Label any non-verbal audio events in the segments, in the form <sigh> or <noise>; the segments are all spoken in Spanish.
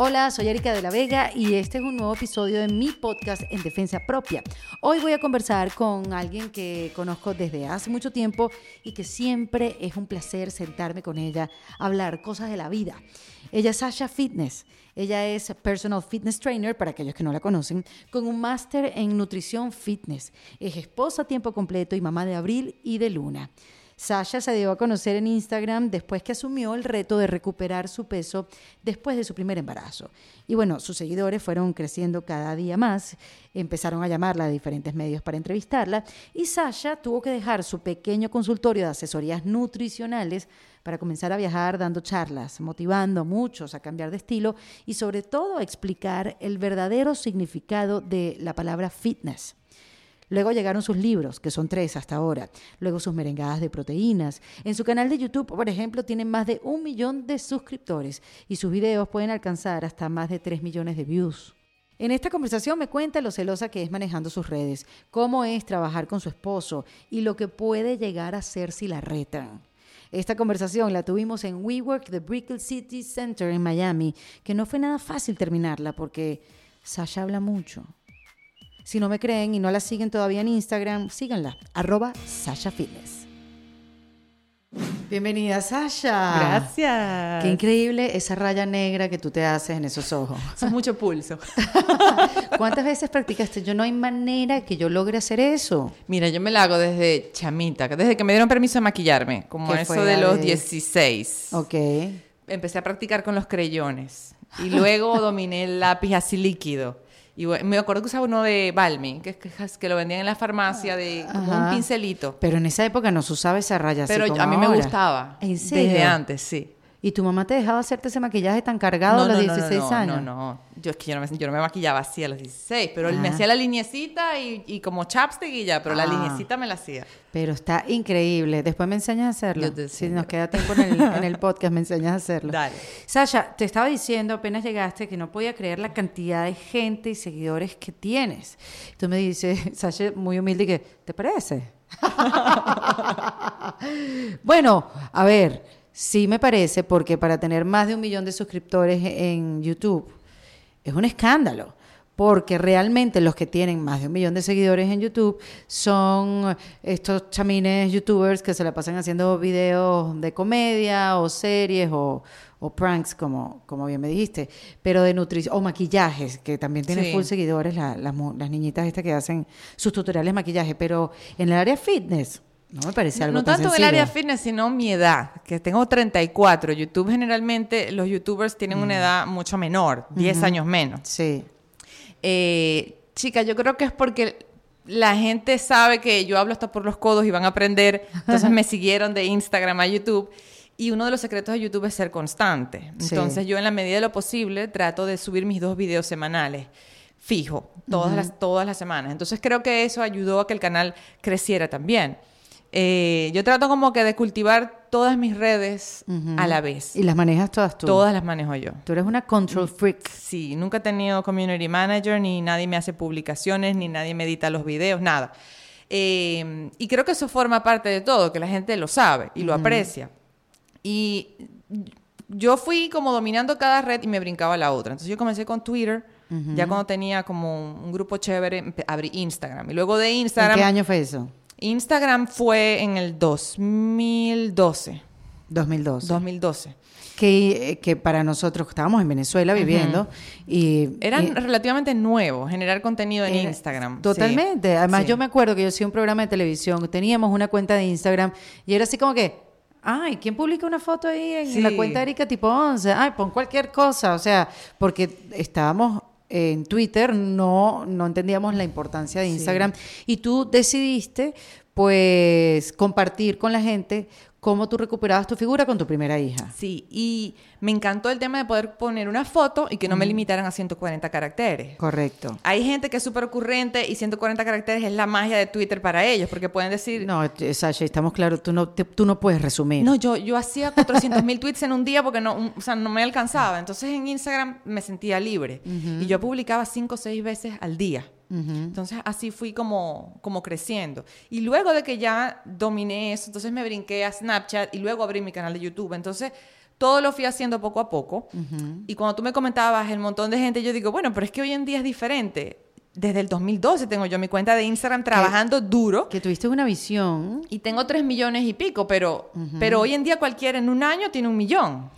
Hola, soy Erika de la Vega y este es un nuevo episodio de mi podcast en defensa propia. Hoy voy a conversar con alguien que conozco desde hace mucho tiempo y que siempre es un placer sentarme con ella, hablar cosas de la vida. Ella es Sasha Fitness. Ella es personal fitness trainer, para aquellos que no la conocen, con un máster en nutrición fitness. Es esposa a tiempo completo y mamá de Abril y de Luna. Sasha se dio a conocer en Instagram después que asumió el reto de recuperar su peso después de su primer embarazo. Y bueno, sus seguidores fueron creciendo cada día más, empezaron a llamarla a diferentes medios para entrevistarla y Sasha tuvo que dejar su pequeño consultorio de asesorías nutricionales para comenzar a viajar dando charlas, motivando a muchos a cambiar de estilo y sobre todo a explicar el verdadero significado de la palabra fitness. Luego llegaron sus libros, que son tres hasta ahora. Luego sus merengadas de proteínas. En su canal de YouTube, por ejemplo, tienen más de un millón de suscriptores y sus videos pueden alcanzar hasta más de tres millones de views. En esta conversación me cuenta lo celosa que es manejando sus redes, cómo es trabajar con su esposo y lo que puede llegar a ser si la retan. Esta conversación la tuvimos en WeWork The Brickell City Center en Miami, que no fue nada fácil terminarla porque Sasha habla mucho. Si no me creen y no la siguen todavía en Instagram, síganla, arroba Sasha Fitness. Bienvenida, Sasha. Gracias. Qué increíble esa raya negra que tú te haces en esos ojos. Es mucho pulso. <laughs> ¿Cuántas veces practicaste? Yo no hay manera que yo logre hacer eso. Mira, yo me la hago desde chamita, desde que me dieron permiso de maquillarme, como eso de los 16. Ok. Empecé a practicar con los creyones y luego dominé el lápiz así líquido. Y me acuerdo que usaba uno de Balmy, que, que, que lo vendían en la farmacia de como un pincelito. Pero en esa época no se usaba esa raya Pero así como a mí ahora. me gustaba. ¿En serio? Desde antes, sí. ¿Y tu mamá te dejaba hacerte ese maquillaje tan cargado a los 16 no, años? No, no, Yo es que yo no, me, yo no me maquillaba así a los 16, pero él me Ah. hacía la linecita y, y como chapstick y ya, pero la Ah. linecita me la hacía. Pero está increíble. Después me enseñas a hacerlo. Si nos queda tiempo en el, en el <laughs> podcast, me enseñas a hacerlo. Dale. Sasha, te estaba diciendo apenas llegaste que no podía creer la cantidad de gente y seguidores que tienes. Tú me dices, <laughs> Sasha, muy humilde, que ¿te parece? <laughs> bueno, a ver, sí me parece, porque para tener más de un millón de suscriptores en YouTube es un escándalo. Porque realmente los que tienen más de un millón de seguidores en YouTube son estos chamines youtubers que se la pasan haciendo videos de comedia o series o, o pranks, como, como bien me dijiste, pero de nutrición, o maquillajes, que también tienen Sí. full seguidores la- las las niñitas estas que hacen sus tutoriales de maquillaje, pero en el área fitness no me parece algo No tan tanto en el sencillo. área fitness, sino mi edad, que tengo 34. YouTube generalmente, los youtubers tienen Mm. una edad mucho menor, 10 años menos. Sí. Eh, chica, yo creo que es porque la gente sabe que yo hablo hasta por los codos y van a aprender. Entonces me <laughs> siguieron de Instagram a YouTube. Y uno de los secretos de YouTube es ser constante. Sí. Entonces yo en la medida de lo posible trato de subir mis dos videos semanales. Fijo, todas, las, todas las semanas. Entonces creo que eso ayudó a que el canal creciera también. Eh, yo trato como que de cultivar todas mis redes a la vez. Y las manejas todas tú. Todas las manejo yo. Tú eres una control freak. Sí, nunca he tenido community manager, ni nadie me hace publicaciones, ni nadie me edita los videos, nada. Eh, y creo que eso forma parte de todo, que la gente lo sabe y lo aprecia. Y yo fui como dominando cada red y me brincaba la otra. Entonces yo comencé con Twitter, ya cuando tenía como un grupo chévere, abrí Instagram. Y luego de ¿En Instagram... qué año fue eso? Instagram fue en el 2012. 2002. 2012. que, eh, que para nosotros estábamos en Venezuela viviendo y Eran y- relativamente nuevos generar contenido en era- Instagram. Totalmente. Sí, Además, sí. yo me acuerdo que yo hacía un programa de televisión, teníamos una cuenta de Instagram y era así como que, ay, ¿quién publica una foto ahí en Sí. la cuenta de Erika tipo 11? Ay, pon cualquier cosa. O sea, porque estábamos en Twitter, no, no entendíamos la importancia de Instagram. Y tú decidiste pues compartir con la gente cómo tú recuperabas tu figura con tu primera hija. Sí, y me encantó el tema de poder poner una foto y que no me limitaran a 140 caracteres. Correcto. Hay gente que es súper ocurrente y 140 caracteres es la magia de Twitter para ellos, porque pueden decir, no, No, eh, Sasha, estamos claros, tú no, te- tú no puedes resumir. yo, yo hacía 400 mil <laughs> tweets en un día porque no, un- o sea, no me alcanzaba. Entonces en Instagram me sentía libre y yo publicaba 5 o 6 veces al día. Entonces así fui como, como creciendo. Y luego de que ya dominé eso, entonces me brinqué a Snapchat y luego abrí mi canal de YouTube. Entonces todo lo fui haciendo poco a poco. Y cuando tú me comentabas el montón de gente, yo digo, bueno, pero es que hoy en día es diferente. Desde el 2012 tengo yo mi cuenta de Instagram trabajando duro. Que tuviste una visión. Y tengo tres millones y pico, pero, pero hoy en día cualquiera en un año tiene un millón.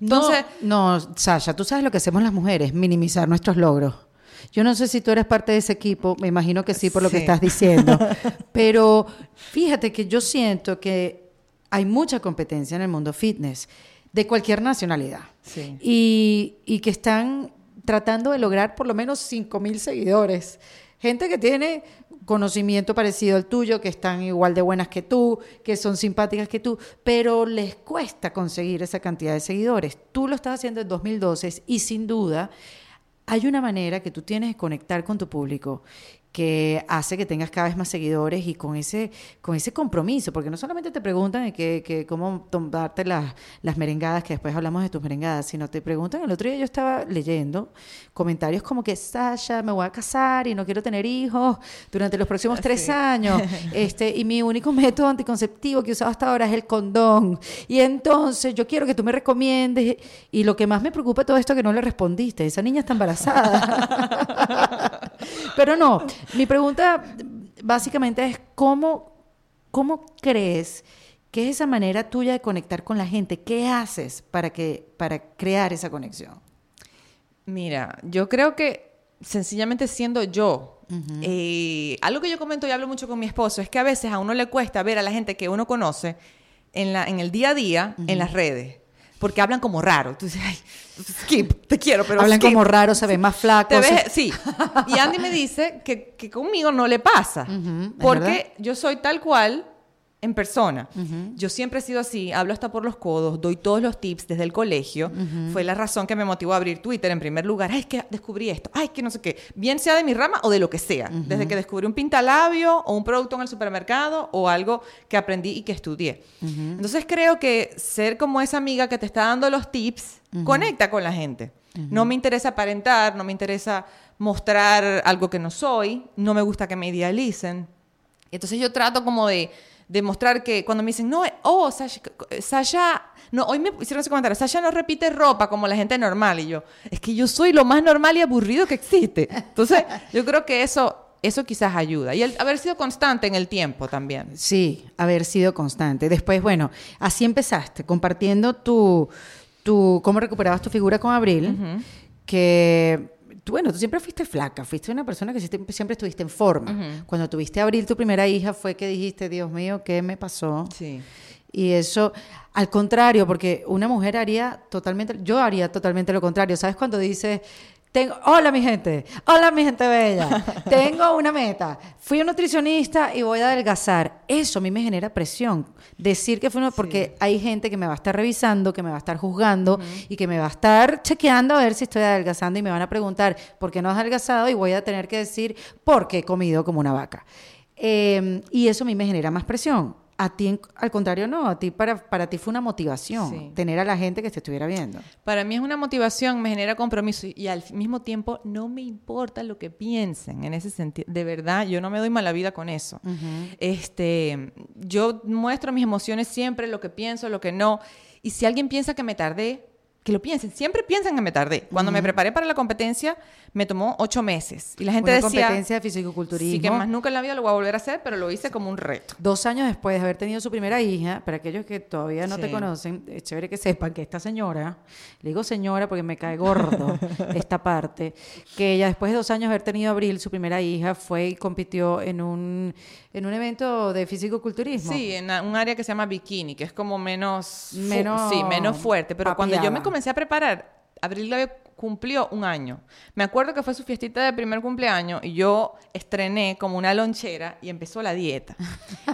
Entonces, no, no, Sasha, tú sabes lo que hacemos las mujeres, minimizar nuestros logros. Yo no sé si tú eres parte de ese equipo, me imagino que sí por lo que estás diciendo, <laughs> pero fíjate que yo siento que hay mucha competencia en el mundo fitness, de cualquier nacionalidad, Sí. y, y que están tratando de lograr por lo menos 5 mil seguidores. Gente que tiene conocimiento parecido al tuyo, que están igual de buenas que tú, que son simpáticas que tú, pero les cuesta conseguir esa cantidad de seguidores. Tú lo estás haciendo en 2012 y sin duda hay una manera que tú tienes de conectar con tu público que hace que tengas cada vez más seguidores y con ese, con ese compromiso, porque no solamente te preguntan que, que cómo tomarte las, las merengadas, que después hablamos de tus merengadas, sino te preguntan, el otro día yo estaba leyendo comentarios como que, Sasha, me voy a casar y no quiero tener hijos durante los próximos tres Sí. años, <laughs> este, y mi único método anticonceptivo que he usado hasta ahora es el condón, y entonces yo quiero que tú me recomiendes, y lo que más me preocupa todo esto es que no le respondiste, esa niña está embarazada. <laughs> Pero no, mi pregunta básicamente es cómo, cómo crees que es esa manera tuya de conectar con la gente. ¿Qué haces para que para crear esa conexión? Mira, yo creo que sencillamente siendo yo, eh, algo que yo comento y hablo mucho con mi esposo es que a veces a uno le cuesta ver a la gente que uno conoce en, la, en el día a día, en las redes, porque hablan como raro. Tú dices, ay, skip, te quiero, pero Hablan skip". como raro, se ven más flacos. ves- sí. Y Andy me dice que, que conmigo no le pasa. Porque yo soy tal cual en persona. Yo siempre he sido así, hablo hasta por los codos, doy todos los tips desde el colegio. Fue la razón que me motivó a abrir Twitter en primer lugar. Ay, es que descubrí esto. Ay, que no sé qué. Bien sea de mi rama o de lo que sea. Desde que descubrí un pintalabio o un producto en el supermercado o algo que aprendí y que estudié. Entonces creo que ser como esa amiga que te está dando los tips conecta con la gente. No me interesa aparentar, no me interesa mostrar algo que no soy, no me gusta que me idealicen. Entonces yo trato como de, de mostrar que cuando me dicen, no, oh, Sasha, Sasha, no, hoy me hicieron ese comentario, Sasha no repite ropa como la gente normal. Y yo, es que yo soy lo más normal y aburrido que existe. Entonces <laughs> yo creo que eso, eso quizás ayuda. Y el haber sido constante en el tiempo también. Sí, haber sido constante. Después, bueno, así empezaste, compartiendo tu, tu cómo recuperabas tu figura con Abril, que tú, bueno, tú siempre fuiste flaca, fuiste una persona que siempre, siempre estuviste en forma. Cuando tuviste a Abril, tu primera hija, fue que dijiste, Dios mío, ¿qué me pasó? Sí. Y eso, al contrario, porque una mujer haría totalmente, yo haría totalmente lo contrario. ¿Sabes cuando dices, tengo, hola mi gente, hola mi gente bella, <laughs> tengo una meta, fui un nutricionista y voy a adelgazar? Eso a mí me genera presión. Decir que fue una, porque hay gente que me va a estar revisando, que me va a estar juzgando y que me va a estar chequeando a ver si estoy adelgazando y me van a preguntar, ¿por qué no has adelgazado? Y voy a tener que decir, porque he comido como una vaca. Eh, y eso a mí me genera más presión. A ti, al contrario, no. A ti, para, para ti fue una motivación Sí. tener a la gente que te estuviera viendo. Para mí es una motivación, me genera compromiso y, y al mismo tiempo no me importa lo que piensen en ese sentido. De verdad, yo no me doy mala vida con eso. Este, yo muestro mis emociones siempre, lo que pienso, lo que no. Y si alguien piensa que me tardé, que lo piensen. Siempre piensan que me tardé. Cuando me preparé para la competencia, me tomó ocho meses. Y la gente una decía... competencia de fisicoculturismo. Sí, que más nunca en la vida lo voy a volver a hacer, pero lo hice como un reto. Dos años después de haber tenido su primera hija, para aquellos que todavía no te conocen, es chévere que sepan que esta señora, le digo señora porque me cae gordo <laughs> esta parte, que ella después de dos años de haber tenido a Abril, su primera hija, fue y compitió en un, en un evento de fisicoculturismo. Sí, en un área que se llama bikini, que es como menos... Menos Sí, menos fuerte. Pero cuando yo me papiada. Comencé a preparar, Abril Lavie cumplió un año. Me acuerdo que fue su fiestita de primer cumpleaños y yo estrené como una lonchera y empezó la dieta.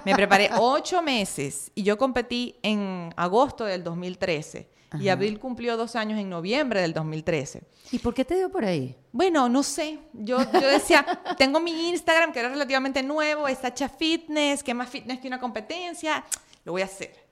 Me preparé <laughs> ocho meses y yo competí en agosto del 2013. Y Abril cumplió dos años en noviembre del 2013. ¿Y por qué te dio por ahí? Bueno, no sé. Yo, yo decía, <laughs> tengo mi Instagram que era relativamente nuevo, es Sacha Fitness, que más fitness que una competencia. Lo voy a hacer.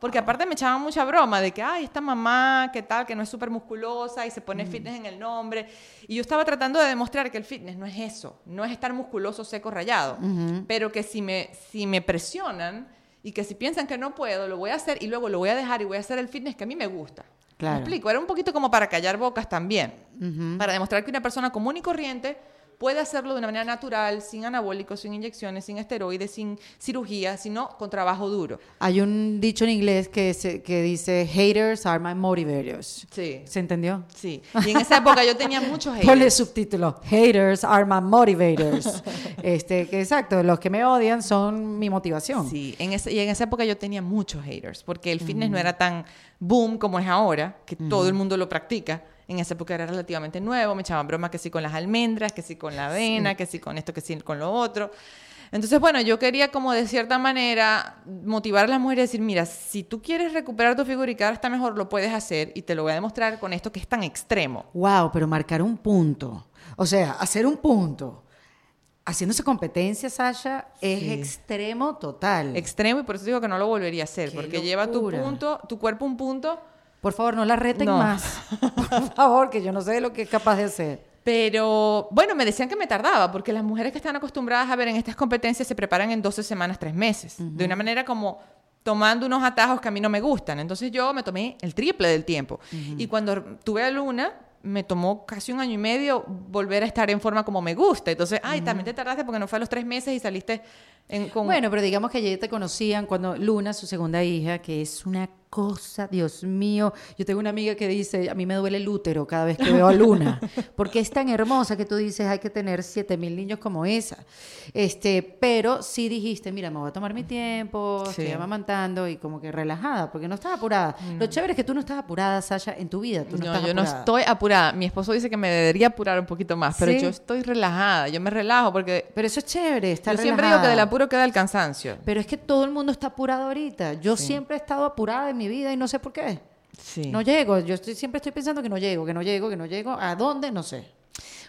Porque aparte me echaban mucha broma de que, ay, esta mamá, qué tal, que no es súper musculosa y se pone fitness en el nombre. Y yo estaba tratando de demostrar que el fitness no es eso, no es estar musculoso, seco, rayado. Pero que si me, si me presionan y que si piensan que no puedo, lo voy a hacer y luego lo voy a dejar y voy a hacer el fitness que a mí me gusta. Claro. ¿Me explico? Era un poquito como para callar bocas también. Para demostrar que una persona común y corriente puede hacerlo de una manera natural, sin anabólicos, sin inyecciones, sin esteroides, sin cirugía, sino con trabajo duro. Hay un dicho en inglés que, se- que dice, haters are my motivators. Sí. ¿Se entendió? Sí. Y en esa época yo tenía muchos <laughs> haters. Ponle subtítulo, haters are my motivators. <laughs> este, que exacto, los que me odian son mi motivación. Sí, en ese- y en esa época yo tenía muchos haters, porque el fitness no era tan boom como es ahora, que todo el mundo lo practica. En esa época era relativamente nuevo, me echaban bromas que sí con las almendras, que sí con la avena, que sí con esto, que sí con lo otro. Entonces, bueno, yo quería como de cierta manera motivar a las mujeres a decir, mira, si tú quieres recuperar tu figura y quedar hasta mejor, lo puedes hacer y te lo voy a demostrar con esto que es tan extremo. Wow, pero marcar un punto. O sea, hacer un punto. Haciéndose competencia, Sasha, es Sí. extremo total. Extremo y por eso digo que no lo volvería a hacer, Qué porque lleva tu locura. punto, tu cuerpo un punto Por favor, no la reten No. más. Por <laughs> favor, que yo no sé de lo que es capaz de hacer. Pero bueno, me decían que me tardaba, porque las mujeres que están acostumbradas a ver en estas competencias se preparan en 12 semanas, 3 meses, de una manera como tomando unos atajos que a mí no me gustan. Entonces yo me tomé el triple del tiempo. Y cuando tuve a Luna, me tomó casi un año y medio volver a estar en forma como me gusta. Entonces, ay, también te tardaste porque no fue a los 3 meses y saliste en, con... Bueno, pero digamos que ya te conocían cuando Luna, su segunda hija, que es una cosa, Dios mío. Yo tengo una amiga que dice, a mí me duele el útero cada vez que veo a Luna, <laughs> porque es tan hermosa que tú dices, hay que tener siete mil niños como esa. Este, pero sí dijiste, mira, me voy a tomar mi tiempo, Sí. estoy amamantando y como que relajada, porque no estás apurada. Lo chévere es que tú no estás apurada, Sasha, en tu vida. Tú no, No, estás yo no estoy apurada. Mi esposo dice que me debería apurar un poquito más, pero Sí. yo estoy relajada, yo me relajo porque Pero eso es chévere, estar yo siempre digo que del apuro queda el cansancio. Pero es que todo el mundo está apurado ahorita. Yo siempre he estado apurada en mi vida y no sé por qué. Sí. No llego. Yo estoy, siempre estoy pensando que no llego, que no llego, que no llego. ¿A dónde? No sé.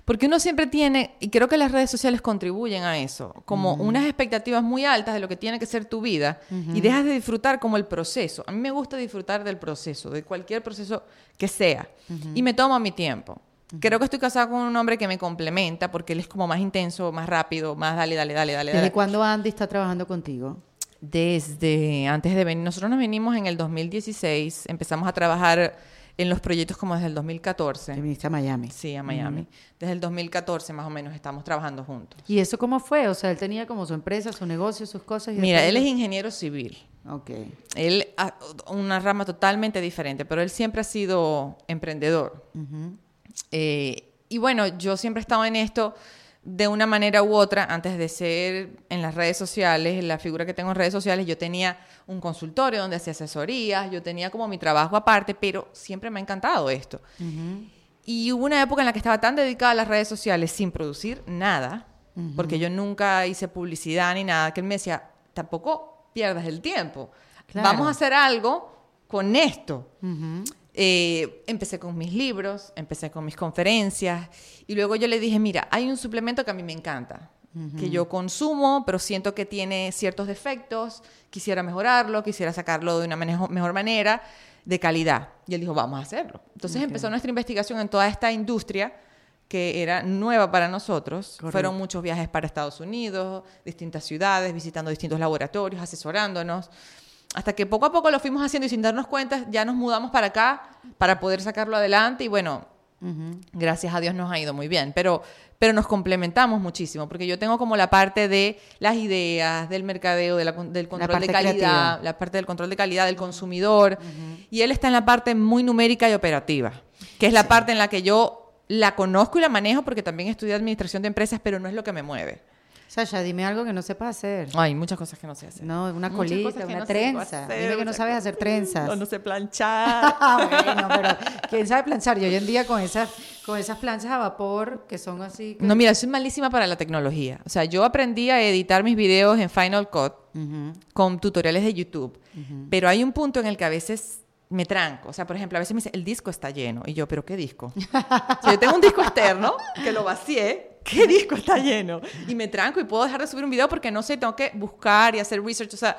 Porque uno siempre tiene, y creo que las redes sociales contribuyen a eso, como unas expectativas muy altas de lo que tiene que ser tu vida y dejas de disfrutar como el proceso. A mí me gusta disfrutar del proceso, de cualquier proceso que sea, y me tomo mi tiempo. Creo que estoy casada con un hombre que me complementa porque él es como más intenso, más rápido, más dale, dale, dale, dale. ¿Desde dale. cuándo Andy está trabajando contigo? Desde antes de venir, nosotros nos venimos en el 2016, empezamos a trabajar en los proyectos como desde el 2014. Te viniste a Miami. Sí, a Miami. Desde el 2014 más o menos estamos trabajando juntos. ¿Y eso cómo fue? O sea, él tenía como su empresa, su negocio, sus cosas. y Mira, él es ingeniero civil. Ok. Él, a- una rama totalmente diferente, pero él siempre ha sido emprendedor. Eh, y bueno, yo siempre he estado en esto de una manera u otra, antes de ser en las redes sociales, la figura que tengo en redes sociales, yo tenía un consultorio donde hacía asesorías, yo tenía como mi trabajo aparte, pero siempre me ha encantado esto. Y hubo una época en la que estaba tan dedicada a las redes sociales sin producir nada, porque yo nunca hice publicidad ni nada, que él me decía, tampoco pierdas el tiempo. Claro. Vamos a hacer algo con esto. Eh, empecé con mis libros, empecé con mis conferencias y luego yo le dije, mira, hay un suplemento que a mí me encanta, que yo consumo, pero siento que tiene ciertos defectos, quisiera mejorarlo, quisiera sacarlo de una mejor manera, de calidad. Y él dijo, vamos a hacerlo. Entonces empezó nuestra investigación en toda esta industria que era nueva para nosotros. Correcto. Fueron muchos viajes para Estados Unidos, distintas ciudades, visitando distintos laboratorios, asesorándonos. Hasta que poco a poco lo fuimos haciendo y sin darnos cuenta ya nos mudamos para acá para poder sacarlo adelante y bueno, gracias a Dios nos ha ido muy bien, pero, pero nos complementamos muchísimo porque yo tengo como la parte de las ideas, del mercadeo, de la con- del control de calidad, creativa. la parte del control de calidad del consumidor y él está en la parte muy numérica y operativa, que es la parte en la que yo la conozco y la manejo porque también estudié administración de empresas, pero no es lo que me mueve. Sasha, dime algo que no sepas hacer. Hay muchas cosas que no sé hacer. No, una Muchas colita, una no trenza. hacer, Dime que no sabes hacer trenzas. <laughs> No, no sé <laughs> planchar. Bueno, pero quién sabe planchar. Y hoy en día con esas, con esas planchas a vapor que son así. que- No, mira, soy malísima para la tecnología. O sea, yo aprendí a editar mis videos en Final Cut Ujú. con tutoriales de YouTube, pero hay un punto en el que a veces me tranco. O sea, por ejemplo, a veces me dice, el disco está lleno. Y yo, ¿pero qué disco? <laughs> si yo tengo un disco externo que lo vacié, ¿qué disco está lleno? Y me tranco y puedo dejar de subir un video porque no sé, tengo que buscar y hacer research. O sea,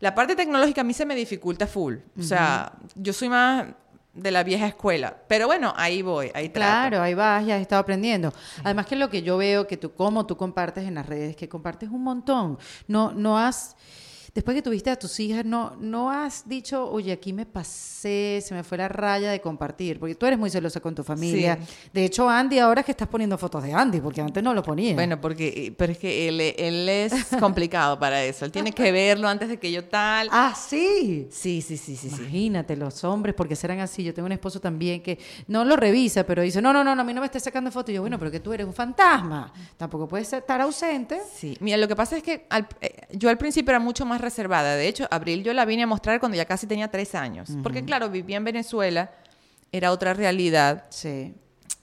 la parte tecnológica a mí se me dificulta full. O sea, yo soy más de la vieja escuela. Pero bueno, ahí voy, ahí trato. Claro, ahí vas, ya has estado aprendiendo. Además que lo que yo veo que tú, como tú compartes en las redes, que compartes un montón. No, no has, después que tuviste a tus hijas, no, no has dicho, oye, aquí me pasé, se me fue la raya de compartir, porque tú eres muy celosa con tu familia. De hecho, Andy, ahora es que estás poniendo fotos de Andy, porque antes no lo ponía. Bueno, porque, pero es que él, él es complicado para eso. Él tiene que verlo antes de que yo tal. Ah, sí. Sí, sí, sí, sí. Imagínate, los hombres, porque serán así. Yo tengo un esposo también que no lo revisa, pero dice, no, no, no, a mí no me estés sacando fotos. Y yo, bueno, pero que tú eres un fantasma. Tampoco puedes estar ausente. Sí. Mira, lo que pasa es que eh, yo al principio era mucho más reservada. De hecho, Abril yo la vine a mostrar cuando ya casi tenía tres años. Porque, claro, vivía en Venezuela, era otra realidad. Sí.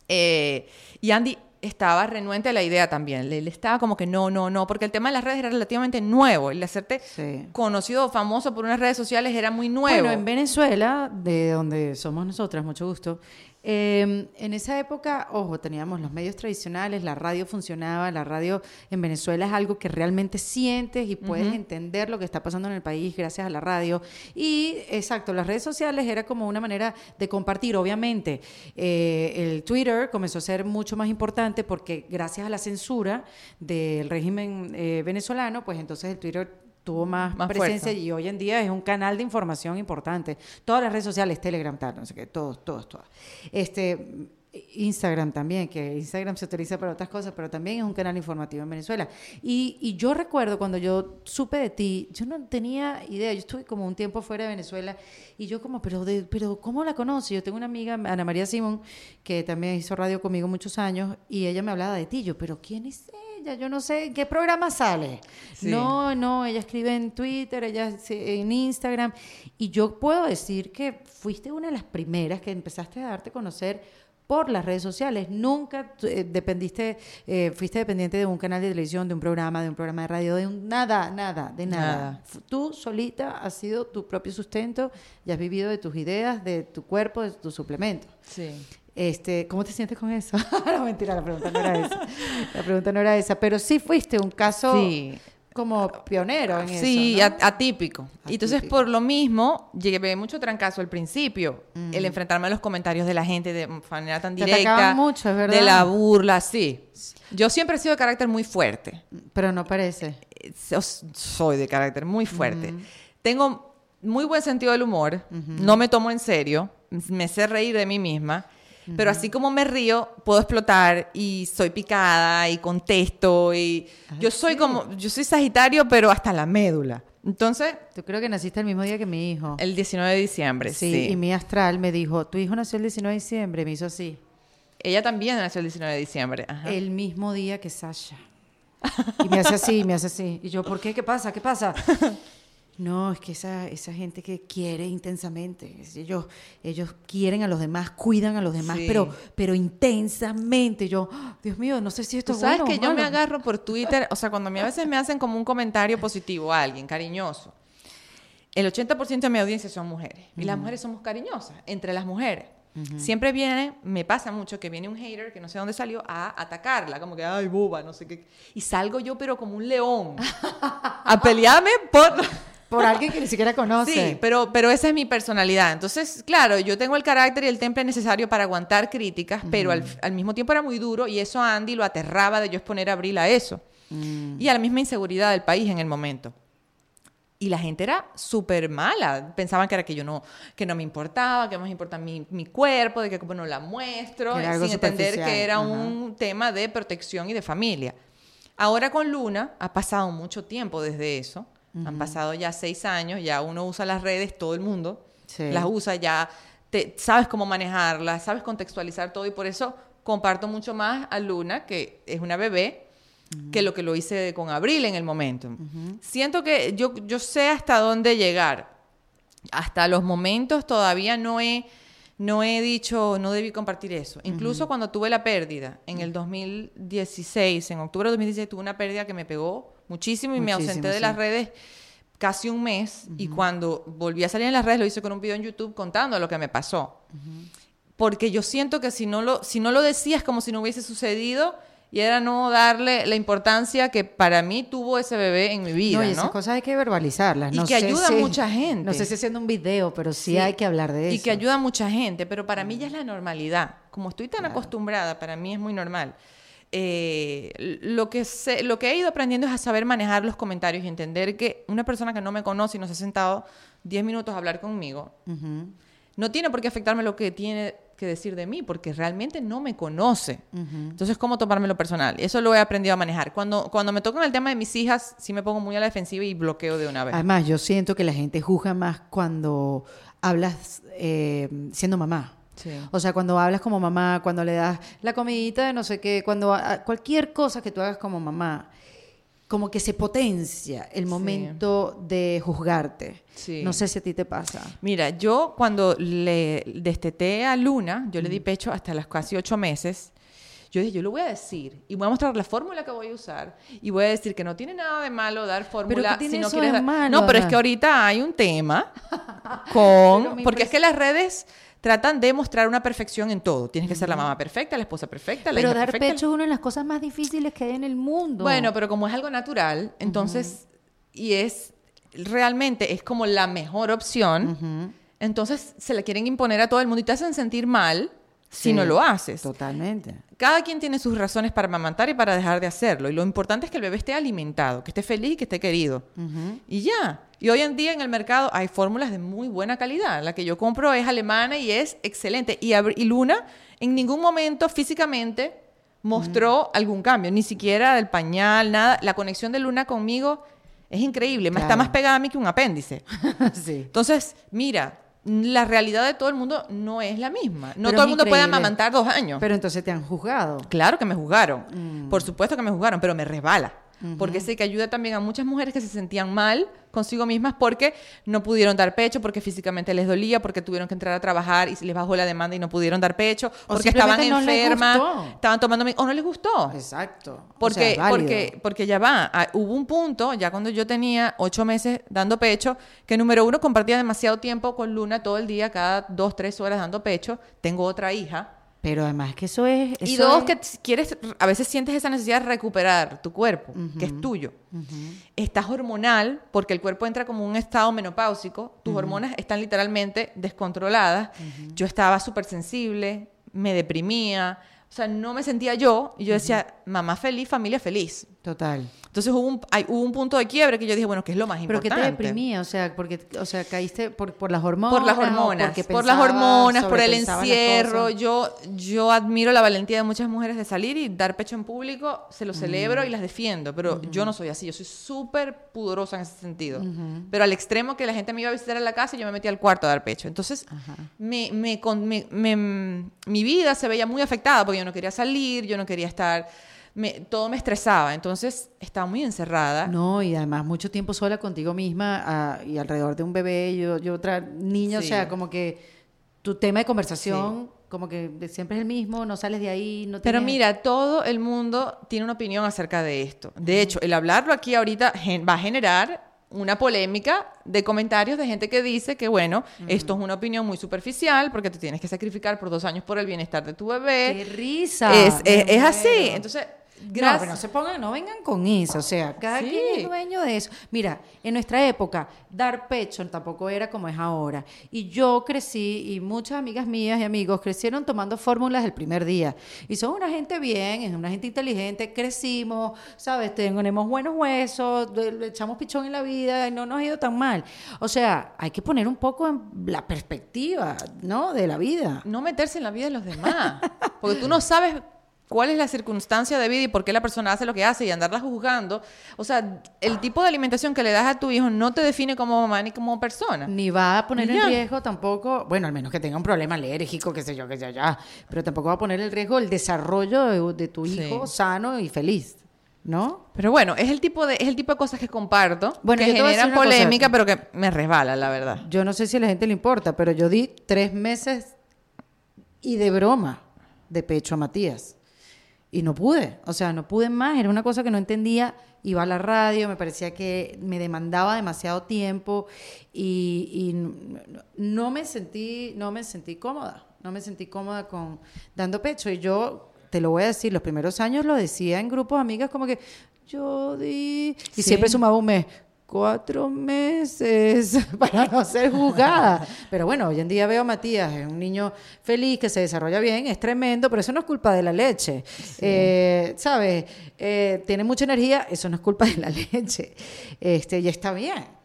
Eh, y Andy estaba renuente a la idea también. Le, estaba como que no, no, no, porque el tema de las redes era relativamente nuevo. El hacerte conocido o famoso por unas redes sociales era muy nuevo. Bueno, en Venezuela, de donde somos nosotras, mucho gusto, Em, en esa época, ojo, teníamos los medios tradicionales, la radio funcionaba, la radio en Venezuela es algo que realmente sientes y puedes entender lo que está pasando en el país gracias a la radio. Y exacto, las redes sociales era como una manera de compartir, obviamente. Eh, el Twitter comenzó a ser mucho más importante porque gracias a la censura del régimen eh, venezolano, pues entonces el Twitter tuvo más, presencia y hoy en día es un canal de información importante. Todas las redes sociales, Telegram, tal, no sé qué, todos, todos, todos. Este, Instagram también, que Instagram se utiliza para otras cosas, pero también es un canal informativo en Venezuela. Y, y, yo recuerdo cuando yo supe de ti, yo no tenía idea, yo estuve como un tiempo fuera de Venezuela y yo como, pero, de, pero ¿cómo la conocí? Yo tengo una amiga, Ana María Simón, que también hizo radio conmigo muchos años y ella me hablaba de ti, yo, pero ¿quién es ella? Yo no sé, ¿en qué programa sale? No, no, ella escribe en Twitter, ella en Instagram y yo puedo decir que fuiste una de las primeras que empezaste a darte a conocer por las redes sociales. Nunca eh, dependiste, eh, fuiste dependiente de un canal de televisión, de un programa, de un programa de radio, de un, nada, nada, de nada. Tú solita has sido tu propio sustento y has vivido de tus ideas, de tu cuerpo, de tus suplementos. Sí. Este, ¿Cómo te sientes con eso? <laughs> no, mentira, la pregunta no era esa. La pregunta no era esa, pero sí fuiste un caso sí como pionero en eso. Sí, atípico. Entonces, por lo mismo, llegué mucho trancazo al principio. El enfrentarme a los comentarios de la gente de manera tan directa. mucho, verdad. De la burla, sí. Yo siempre he sido de carácter muy fuerte. Pero no parece. Eh, soy de carácter muy fuerte. Tengo muy buen sentido del humor. No me tomo en serio. Me sé reír de mí misma. Pero así como me río, puedo explotar y soy picada y contesto y ah, yo soy como, yo soy Sagitario, pero hasta la médula. Entonces... Tú creo que naciste el mismo día que mi hijo. El 19 de diciembre, sí. Y mi astral me dijo, tu hijo nació el 19 de diciembre, me hizo así. Ella también nació el 19 de diciembre. El mismo día que Sasha. Y me hace así, me hace así. Y yo, ¿por qué? ¿Qué pasa? ¿Qué pasa? <laughs> No, es que esa, esa gente que quiere intensamente, ellos, ellos quieren a los demás, cuidan a los demás, pero, pero intensamente. Yo, Dios mío, no sé si esto es sabes que yo me agarro por Twitter, o sea, cuando a mí a veces me hacen como un comentario positivo a alguien, cariñoso, el 80% de mi audiencia son mujeres, y las mujeres somos cariñosas, entre las mujeres. Siempre viene, me pasa mucho que viene un hater que no sé dónde salió a atacarla, como que, ay, boba, no sé qué. Y salgo yo, pero como un león, a pelearme por por alguien que ni siquiera conoce. Sí, pero, pero esa es mi personalidad. Entonces, claro, yo tengo el carácter y el temple necesario para aguantar críticas, pero al, mismo tiempo era muy duro y eso a Andy lo aterraba de yo exponer a Abril a eso. Mm. Y a la misma inseguridad del país en el momento. Y la gente era súper mala. Pensaban que era que yo no, que no me importaba, que más importa mi, mi cuerpo, de que como no la muestro, sin entender que era un tema de protección y de familia. Ahora con Luna ha pasado mucho tiempo desde eso han pasado ya seis años, ya uno usa las redes, todo el mundo las usa, ya te, sabes cómo manejarlas, sabes contextualizar todo y por eso comparto mucho más a Luna, que es una bebé, que lo que lo hice con Abril en el momento. Siento que yo, yo sé hasta dónde llegar. Hasta los momentos todavía no he, no he dicho, no debí compartir eso. Incluso cuando tuve la pérdida en el 2016, en octubre de 2016, tuve una pérdida que me pegó muchísimo y me ausenté de las redes casi un mes y cuando volví a salir en las redes lo hice con un video en YouTube contando lo que me pasó. Porque yo siento que si no lo si no lo decía como si no hubiese sucedido y era no darle la importancia que para mí tuvo ese bebé en mi vida. No, y esas cosas hay que verbalizarlas. y que ayuda a mucha gente. No sé si haciendo un video, pero sí, hay que hablar de eso. Y que ayuda a mucha gente, pero para mí ya es la normalidad. Como estoy tan acostumbrada, para mí es muy normal. eh, lo, que sé- lo que he ido aprendiendo es a saber manejar los comentarios y entender que una persona que no me conoce y no se ha sentado 10 minutos a hablar conmigo, no tiene por qué afectarme lo que tiene que decir de mí, porque realmente no me conoce. ujú. Entonces, ¿cómo tomármelo personal? Eso lo he aprendido a manejar. Cuando, cuando me tocan el tema de mis hijas, sí me pongo muy a la defensiva y bloqueo de una vez. Además, yo siento que la gente juzga más cuando hablas eh, siendo mamá. Sí. O sea, cuando hablas como mamá, cuando le das la comidita de no sé qué, cuando a- cualquier cosa que tú hagas como mamá, como que se potencia el Sí. momento de juzgarte. Sí. No sé si a ti te pasa. Mira, yo cuando le desteté a Luna, yo le di pecho hasta las casi ocho meses. Yo dije, yo lo voy a decir y voy a mostrar la fórmula que voy a usar y voy a decir que no tiene nada de malo dar fórmula si no quieres dar- malo, No, pero es que ahorita hay un tema <laughs> con porque es que las redes tratan de mostrar una perfección en todo. Tienes que ser la mamá perfecta, la esposa perfecta, la Pero hija dar perfecta. pecho es una de las cosas más difíciles que hay en el mundo. Bueno, pero como es algo natural, entonces y es realmente es como la mejor opción. Entonces se la quieren imponer a todo el mundo y te hacen sentir mal si Sí, no lo haces. Totalmente. Cada quien tiene sus razones para amamantar y para dejar de hacerlo. Y lo importante es que el bebé esté alimentado, que esté feliz y que esté querido. Y ya. Y hoy en día en el mercado hay fórmulas de muy buena calidad. La que yo compro es alemana y es excelente. Y, y Luna en ningún momento físicamente mostró algún cambio, ni siquiera del pañal, nada. La conexión de Luna conmigo es increíble. Está Claro. más pegada a mí que un apéndice. <laughs> sí. Entonces, mira, la realidad de todo el mundo no es la misma. No Pero todo el mundo puede amamantar dos años. Pero entonces te han juzgado. Claro que me juzgaron. Mm. Por supuesto que me juzgaron, pero me resbala. Porque sé que ayuda también a muchas mujeres que se sentían mal consigo mismas porque no pudieron dar pecho, porque físicamente les dolía, porque tuvieron que entrar a trabajar y les bajó la demanda y no pudieron dar pecho, porque estaban no enfermas, estaban tomando o no les gustó. Exacto. O Porque, sea, porque, porque ya va, ah, hubo un punto, ya cuando yo tenía ocho meses dando pecho, que número uno compartía demasiado tiempo con Luna todo el día, cada dos, tres horas dando pecho. Tengo otra hija. Pero además que eso es... y eso dos, es- que quieres, a veces sientes esa necesidad de recuperar tu cuerpo, que es tuyo. Estás hormonal, porque el cuerpo entra como un estado menopáusico, tus hormonas están literalmente descontroladas. Yo estaba súper sensible, me deprimía, o sea, no me sentía yo, y yo decía, mamá feliz, familia feliz. Total. Entonces hubo un, hay- hubo un punto de quiebre que yo dije, bueno, ¿qué es lo más Pero que importante? te deprimía, o sea, porque, o sea, caíste por, por las hormonas. Por las hormonas, por las hormonas, por el encierro. Yo, yo admiro la valentía de muchas mujeres de salir y dar pecho en público, se lo celebro y las defiendo, pero yo no soy así, yo soy súper pudorosa en ese sentido. Pero al extremo que la gente me iba a visitar a la casa y yo me metí al cuarto a dar pecho. Entonces, me, me, con- me- me- mi vida se veía muy afectada porque yo no quería salir, yo no quería estar, me- todo me estresaba, entonces estaba muy encerrada. No, y además mucho tiempo sola contigo misma ah, y alrededor de un bebé, yo, yo otra niña, o sea, como que tu tema de conversación, como que siempre es el mismo, no sales de ahí, no Pero tienes- mira, todo el mundo tiene una opinión acerca de esto. De hecho, el hablarlo aquí ahorita va a generar una polémica de comentarios de gente que dice que, bueno, esto es una opinión muy superficial porque te tienes que sacrificar por dos años por el bienestar de tu bebé. ¡Qué risa! Es, es, es así. muero. Entonces, No, gracias. pero no se pongan, no vengan con eso, o sea, cada Sí. quien es dueño de eso. Mira, en nuestra época, dar pecho tampoco era como es ahora. Y yo crecí, y muchas amigas mías y amigos crecieron tomando fórmulas el primer día. Y son una gente bien, es una gente inteligente, crecimos, ¿sabes? Tenemos buenos huesos, le echamos pichón en la vida y no nos ha ido tan mal. O sea, hay que poner un poco en la perspectiva, ¿no? De la vida. no meterse en la vida de los demás. Porque tú no sabes cuál es la circunstancia de vida y por qué la persona hace lo que hace y andarla juzgando. O sea, el tipo de alimentación que le das a tu hijo no te define como mamá ni como persona. Ni va a poner en riesgo tampoco, bueno, al menos que tenga un problema alérgico, qué sé yo, que sé yo, ya, pero tampoco va a poner en riesgo el desarrollo de, de tu Sí. hijo sano y feliz, ¿no? Pero bueno, es el tipo de, es el tipo de cosas que comparto, Bueno, que generan cosa. polémica, pero que me resbala, la verdad. Yo no sé si a la gente le importa, pero yo di tres meses y de broma de pecho a Matías. Y no pude, o sea, no pude más, era una cosa que no entendía, iba a la radio, me parecía que me demandaba demasiado tiempo y, y no, me sentí, no me sentí cómoda, no me sentí cómoda con dando pecho. Y yo, te lo voy a decir, los primeros años lo decía en grupos de amigas como que yo di, y Sí. siempre sumaba un mes, cuatro meses <laughs> para no ser juzgada. Pero bueno, hoy en día veo a Matías, es un niño feliz, que se desarrolla bien, es tremendo, pero eso no es culpa de la leche. Eh, ¿Sabes? Eh, tiene mucha energía, eso no es culpa de la <laughs> leche. Este, y está bien.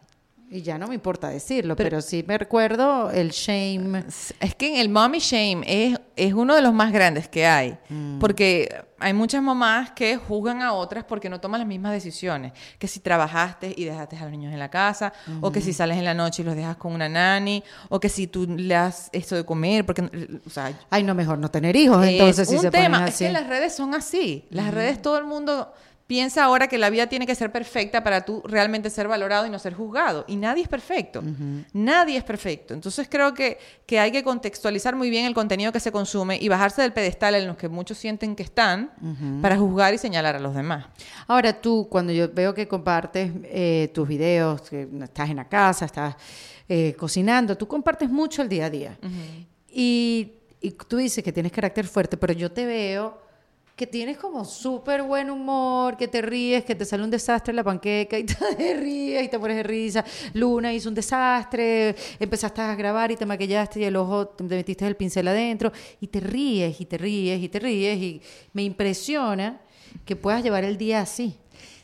Y ya no me importa decirlo, pero, sí me recuerdo el shame. Es que el mommy shame es, es uno de los más grandes que hay. Mm. Porque hay muchas mamás que juzgan a otras porque no toman las mismas decisiones. Que si trabajaste y dejaste a los niños en la casa, o que si sales en la noche y los dejas con una nani, o que si tú le das esto de comer, porque, o sea, Ay, no, mejor no tener hijos, entonces si un se tema. Es que las redes son así. Las redes todo el mundo piensa ahora que la vida tiene que ser perfecta para tú realmente ser valorado y no ser juzgado. Y nadie es perfecto. Nadie es perfecto. Entonces creo que, que hay que contextualizar muy bien el contenido que se consume y bajarse del pedestal en los que muchos sienten que están para juzgar y señalar a los demás. Ahora tú, cuando yo veo que compartes eh, tus videos, que estás en la casa, estás eh, cocinando, tú compartes mucho el día a día. y, y tú dices que tienes carácter fuerte, pero yo te veo que tienes como súper buen humor, que te ríes, que te sale un desastre en la panqueca y <laughs> te ríes y te pones de risa. Luna hizo un desastre, empezaste a grabar y te maquillaste y el ojo te metiste el pincel adentro y te ríes y te ríes y te ríes y me impresiona que puedas llevar el día así.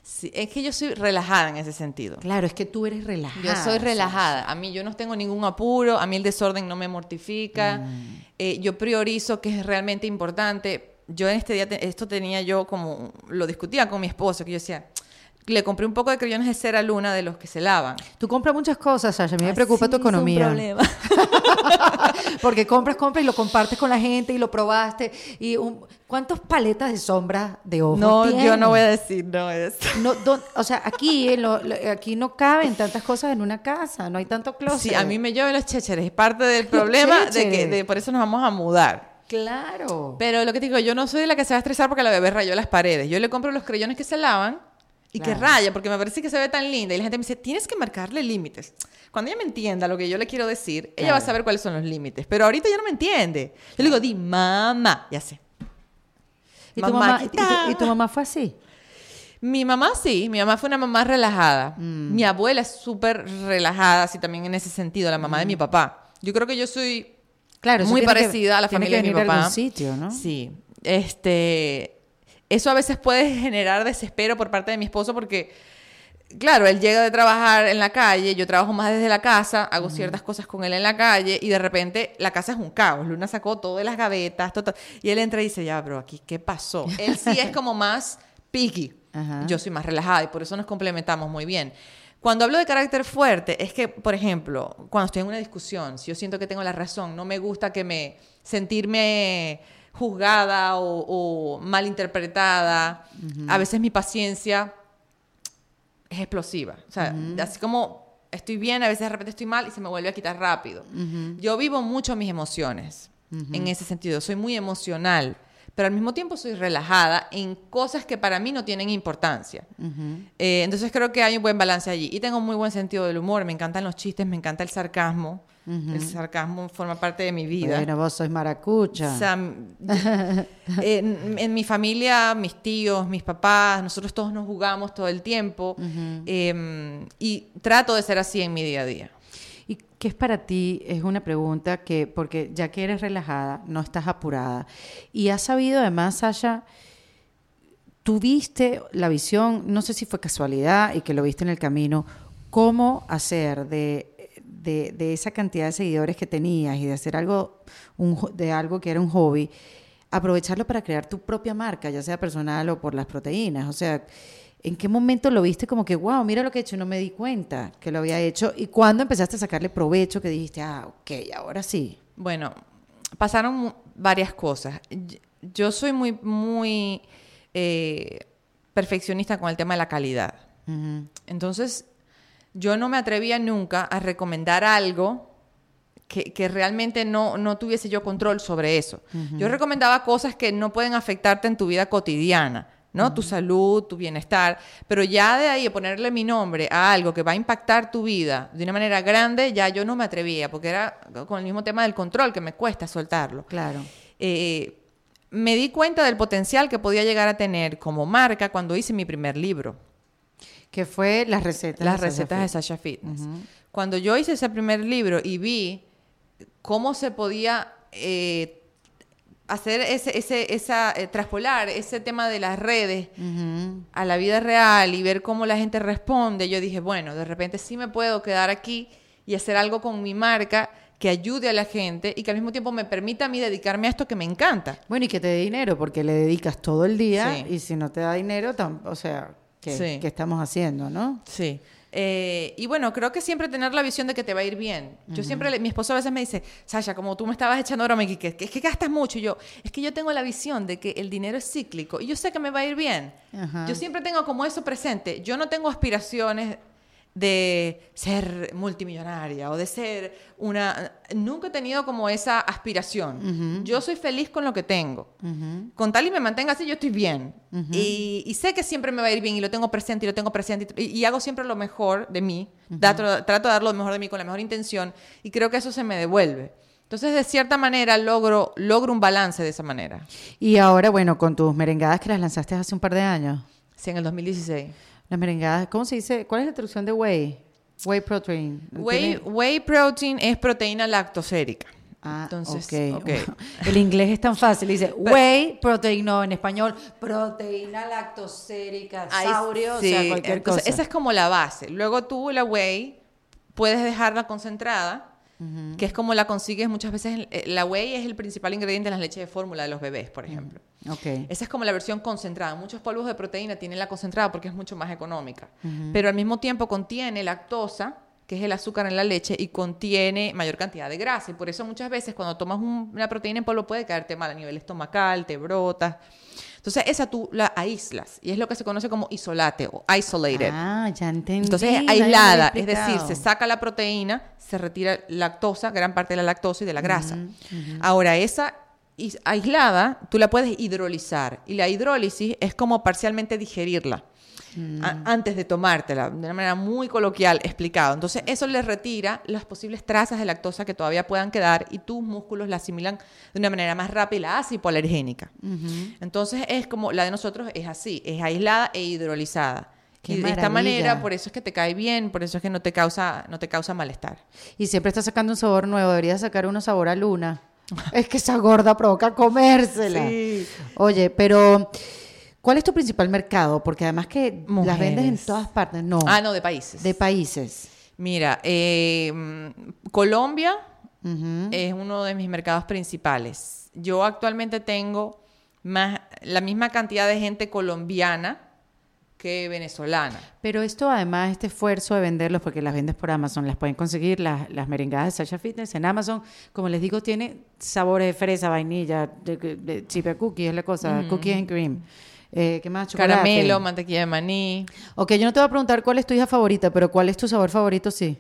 Sí, es que yo soy relajada en ese sentido. Claro, es que tú eres relajada. Yo soy relajada. A mí yo no tengo ningún apuro, a mí el desorden no me mortifica. Eh, yo priorizo que es realmente importante. Yo en este día, te- esto tenía yo como, lo discutía con mi esposo, que yo decía, le compré un poco de creyones de cera luna de los que se lavan. Tú compras muchas cosas, Sasha. A mí me preocupa Así tu es un economía. problema. <laughs> Porque compras, compras y lo compartes con la gente y lo probaste. y un- ¿Cuántas paletas de sombra de ojos No, yo no voy a decir no es. No, don- o sea, aquí, lo- lo- aquí no caben tantas cosas en una casa, no hay tanto closet. Sí, a mí me llueven los chécheres, es parte del problema de que de, por eso nos vamos a mudar. Claro. Pero lo que te digo, yo no soy de la que se va a estresar porque la bebé rayó las paredes. Yo le compro los creyones que se lavan y que raya, porque me parece que se ve tan linda. Y la gente me dice, tienes que marcarle límites. Cuando ella me entienda lo que yo le quiero decir, ella va a saber cuáles son los límites. Pero ahorita ya no me entiende. Yo le digo, di, mamá, ya sé. ¿Y tu, mamá, y tu- Mamáquita. y tu mamá fue así? Mi mamá sí, mi mamá fue una mamá relajada. Mm. Mi abuela es súper relajada, así también en ese sentido, la mamá de mi papá. Yo creo que yo soy Mm. Claro, muy que- parecida a la familia de mi papá. algún sitio, ¿no? Sí. Este, eso a veces puede generar desespero por parte de mi esposo porque, claro, él llega de trabajar en la calle, yo trabajo más desde la casa, hago ciertas cosas con él en la calle y de repente la casa es un caos. Luna sacó todas las gavetas, todo, todo. y él entra y dice, ya, bro, aquí, ¿qué pasó? Él sí es <laughs> como más picky. Ajá. Yo soy más relajada y por eso nos complementamos muy bien. Cuando hablo de carácter fuerte, es que, por ejemplo, cuando estoy en una discusión, si yo siento que tengo la razón, no me gusta que me sentirme juzgada o, o malinterpretada. A veces mi paciencia es explosiva. O sea, así como estoy bien, a veces de repente estoy mal y se me vuelve a quitar rápido. Yo vivo mucho mis emociones en ese sentido. Soy muy emocional, pero al mismo tiempo soy relajada en cosas que para mí no tienen importancia. Eh, entonces creo que hay un buen balance allí. Y tengo muy buen sentido del humor. Me encantan los chistes, me encanta el sarcasmo. El sarcasmo forma parte de mi vida. Bueno, vos sois maracucha. O sea, <laughs> en, en mi familia, mis tíos, mis papás, nosotros todos nos jugamos todo el tiempo eh, y trato de ser así en mi día a día. ¿Y qué es para ti? Es una pregunta que, porque ya que eres relajada, no estás apurada. Y has sabido además, Sasha, tuviste la visión, no sé si fue casualidad y que lo viste en el camino, cómo hacer de, de, de esa cantidad de seguidores que tenías y de hacer algo, un de algo que era un hobby, aprovecharlo para crear tu propia marca, ya sea personal o por las proteínas. O sea, ¿en qué momento lo viste como que, wow, mira lo que he hecho? No me di cuenta que lo había hecho. ¿Y cuándo empezaste a sacarle provecho que dijiste, ah, ok, ahora sí? Bueno, pasaron varias cosas. Yo soy muy, muy eh, perfeccionista con el tema de la calidad. Entonces, yo no me atrevía nunca a recomendar algo que, que realmente no, no tuviese yo control sobre eso. Yo recomendaba cosas que no pueden afectarte en tu vida cotidiana, ¿no? Tu salud, tu bienestar, pero ya de ahí ponerle mi nombre a algo que va a impactar tu vida de una manera grande, ya yo no me atrevía, porque era con el mismo tema del control que me cuesta soltarlo Claro. eh, me di cuenta del potencial que podía llegar a tener como marca cuando hice mi primer libro. Que fue las recetas. las de Sasha recetas de Fitness. Sasha Fitness. Cuando yo hice ese primer libro y vi cómo se podía eh, hacer ese, ese, esa, eh, traspolar ese tema de las redes a la vida real y ver cómo la gente responde, yo dije, bueno, de repente sí me puedo quedar aquí y hacer algo con mi marca que ayude a la gente y que al mismo tiempo me permita a mí dedicarme a esto que me encanta. Bueno, y que te dé dinero, porque le dedicas todo el día Sí. y si no te da dinero, o sea, ¿qué, Sí. qué estamos haciendo, no? Sí. Eh, y bueno, creo que siempre tener la visión de que te va a ir bien. Yo siempre, mi esposo a veces me dice, Sasha, como tú me estabas echando broma, que, que, es que gastas mucho. Y yo, es que yo tengo la visión de que el dinero es cíclico y yo sé que me va a ir bien. Yo siempre tengo como eso presente. Yo no tengo aspiraciones de ser multimillonaria o de ser una... Nunca he tenido como esa aspiración. Yo soy feliz con lo que tengo. Con tal y me mantenga así, yo estoy bien. y, y sé que siempre me va a ir bien y lo tengo presente y lo tengo presente y, y hago siempre lo mejor de mí. Trato, trato de dar lo mejor de mí con la mejor intención y creo que eso se me devuelve. Entonces, de cierta manera, logro, logro un balance de esa manera. Y ahora, bueno, con tus merengadas que las lanzaste hace un par de años. Sí, en el 2016. Las merengadas, ¿cómo se dice? ¿Cuál es la traducción de whey? Whey protein. Whey, whey protein es proteína lactosérica. Ah, Entonces. <laughs> El inglés es tan fácil. Dice whey protein, no, en español, proteína lactosérica, saurio, o sea, cualquier entonces, cosa. Esa es como la base. Luego tú la whey puedes dejarla concentrada, que es como la consigues muchas veces. eh, la whey es el principal ingrediente en las leches de fórmula de los bebés, por ejemplo. Esa es como la versión concentrada. Muchos polvos de proteína tienen la concentrada porque es mucho más económica. Pero al mismo tiempo contiene lactosa, que es el azúcar en la leche, y contiene mayor cantidad de grasa. Y por eso muchas veces cuando tomas un- una proteína en polvo puede caerte mal a nivel estomacal, te brotas. Entonces esa tú la aíslas y es lo que se conoce como isolate o isolated. Ah, ya entendí. Entonces es aislada, es decir, se saca la proteína, se retira lactosa, gran parte de la lactosa y de la grasa. Ahora, esa aislada, tú la puedes hidrolizar y la hidrólisis es como parcialmente digerirla a- antes de tomártela, de una manera muy coloquial explicado. Entonces, eso le retira las posibles trazas de lactosa que todavía puedan quedar y tus músculos la asimilan de una manera más rápida y la hace hipoalergénica. Entonces, es como la de nosotros es así, es aislada e hidrolizada. Qué y de esta manera, por eso es que te cae bien, por eso es que no te causa, no te causa malestar. Y siempre está sacando un sabor nuevo. Debería sacar uno sabor a luna. Es que esa gorda provoca comérsela. Sí. Oye, pero ¿cuál es tu principal mercado? Porque además que las vendes en todas partes. No. Ah, no, de países. De países. Mira, eh, Colombia es uno de mis mercados principales. Yo actualmente tengo más, la misma cantidad de gente colombiana que venezolana. Pero esto además, este esfuerzo de venderlos, porque las vendes por Amazon, las pueden conseguir las, las merengadas de Sasha Fitness en Amazon. Como les digo, tiene sabores de fresa, vainilla, de, de chipia cookie, es la cosa, cookies and cream. Eh, ¿Qué más? Chocolate. Caramelo, mantequilla de maní. Ok, yo no te voy a preguntar cuál es tu hija favorita, pero cuál es tu sabor favorito, sí.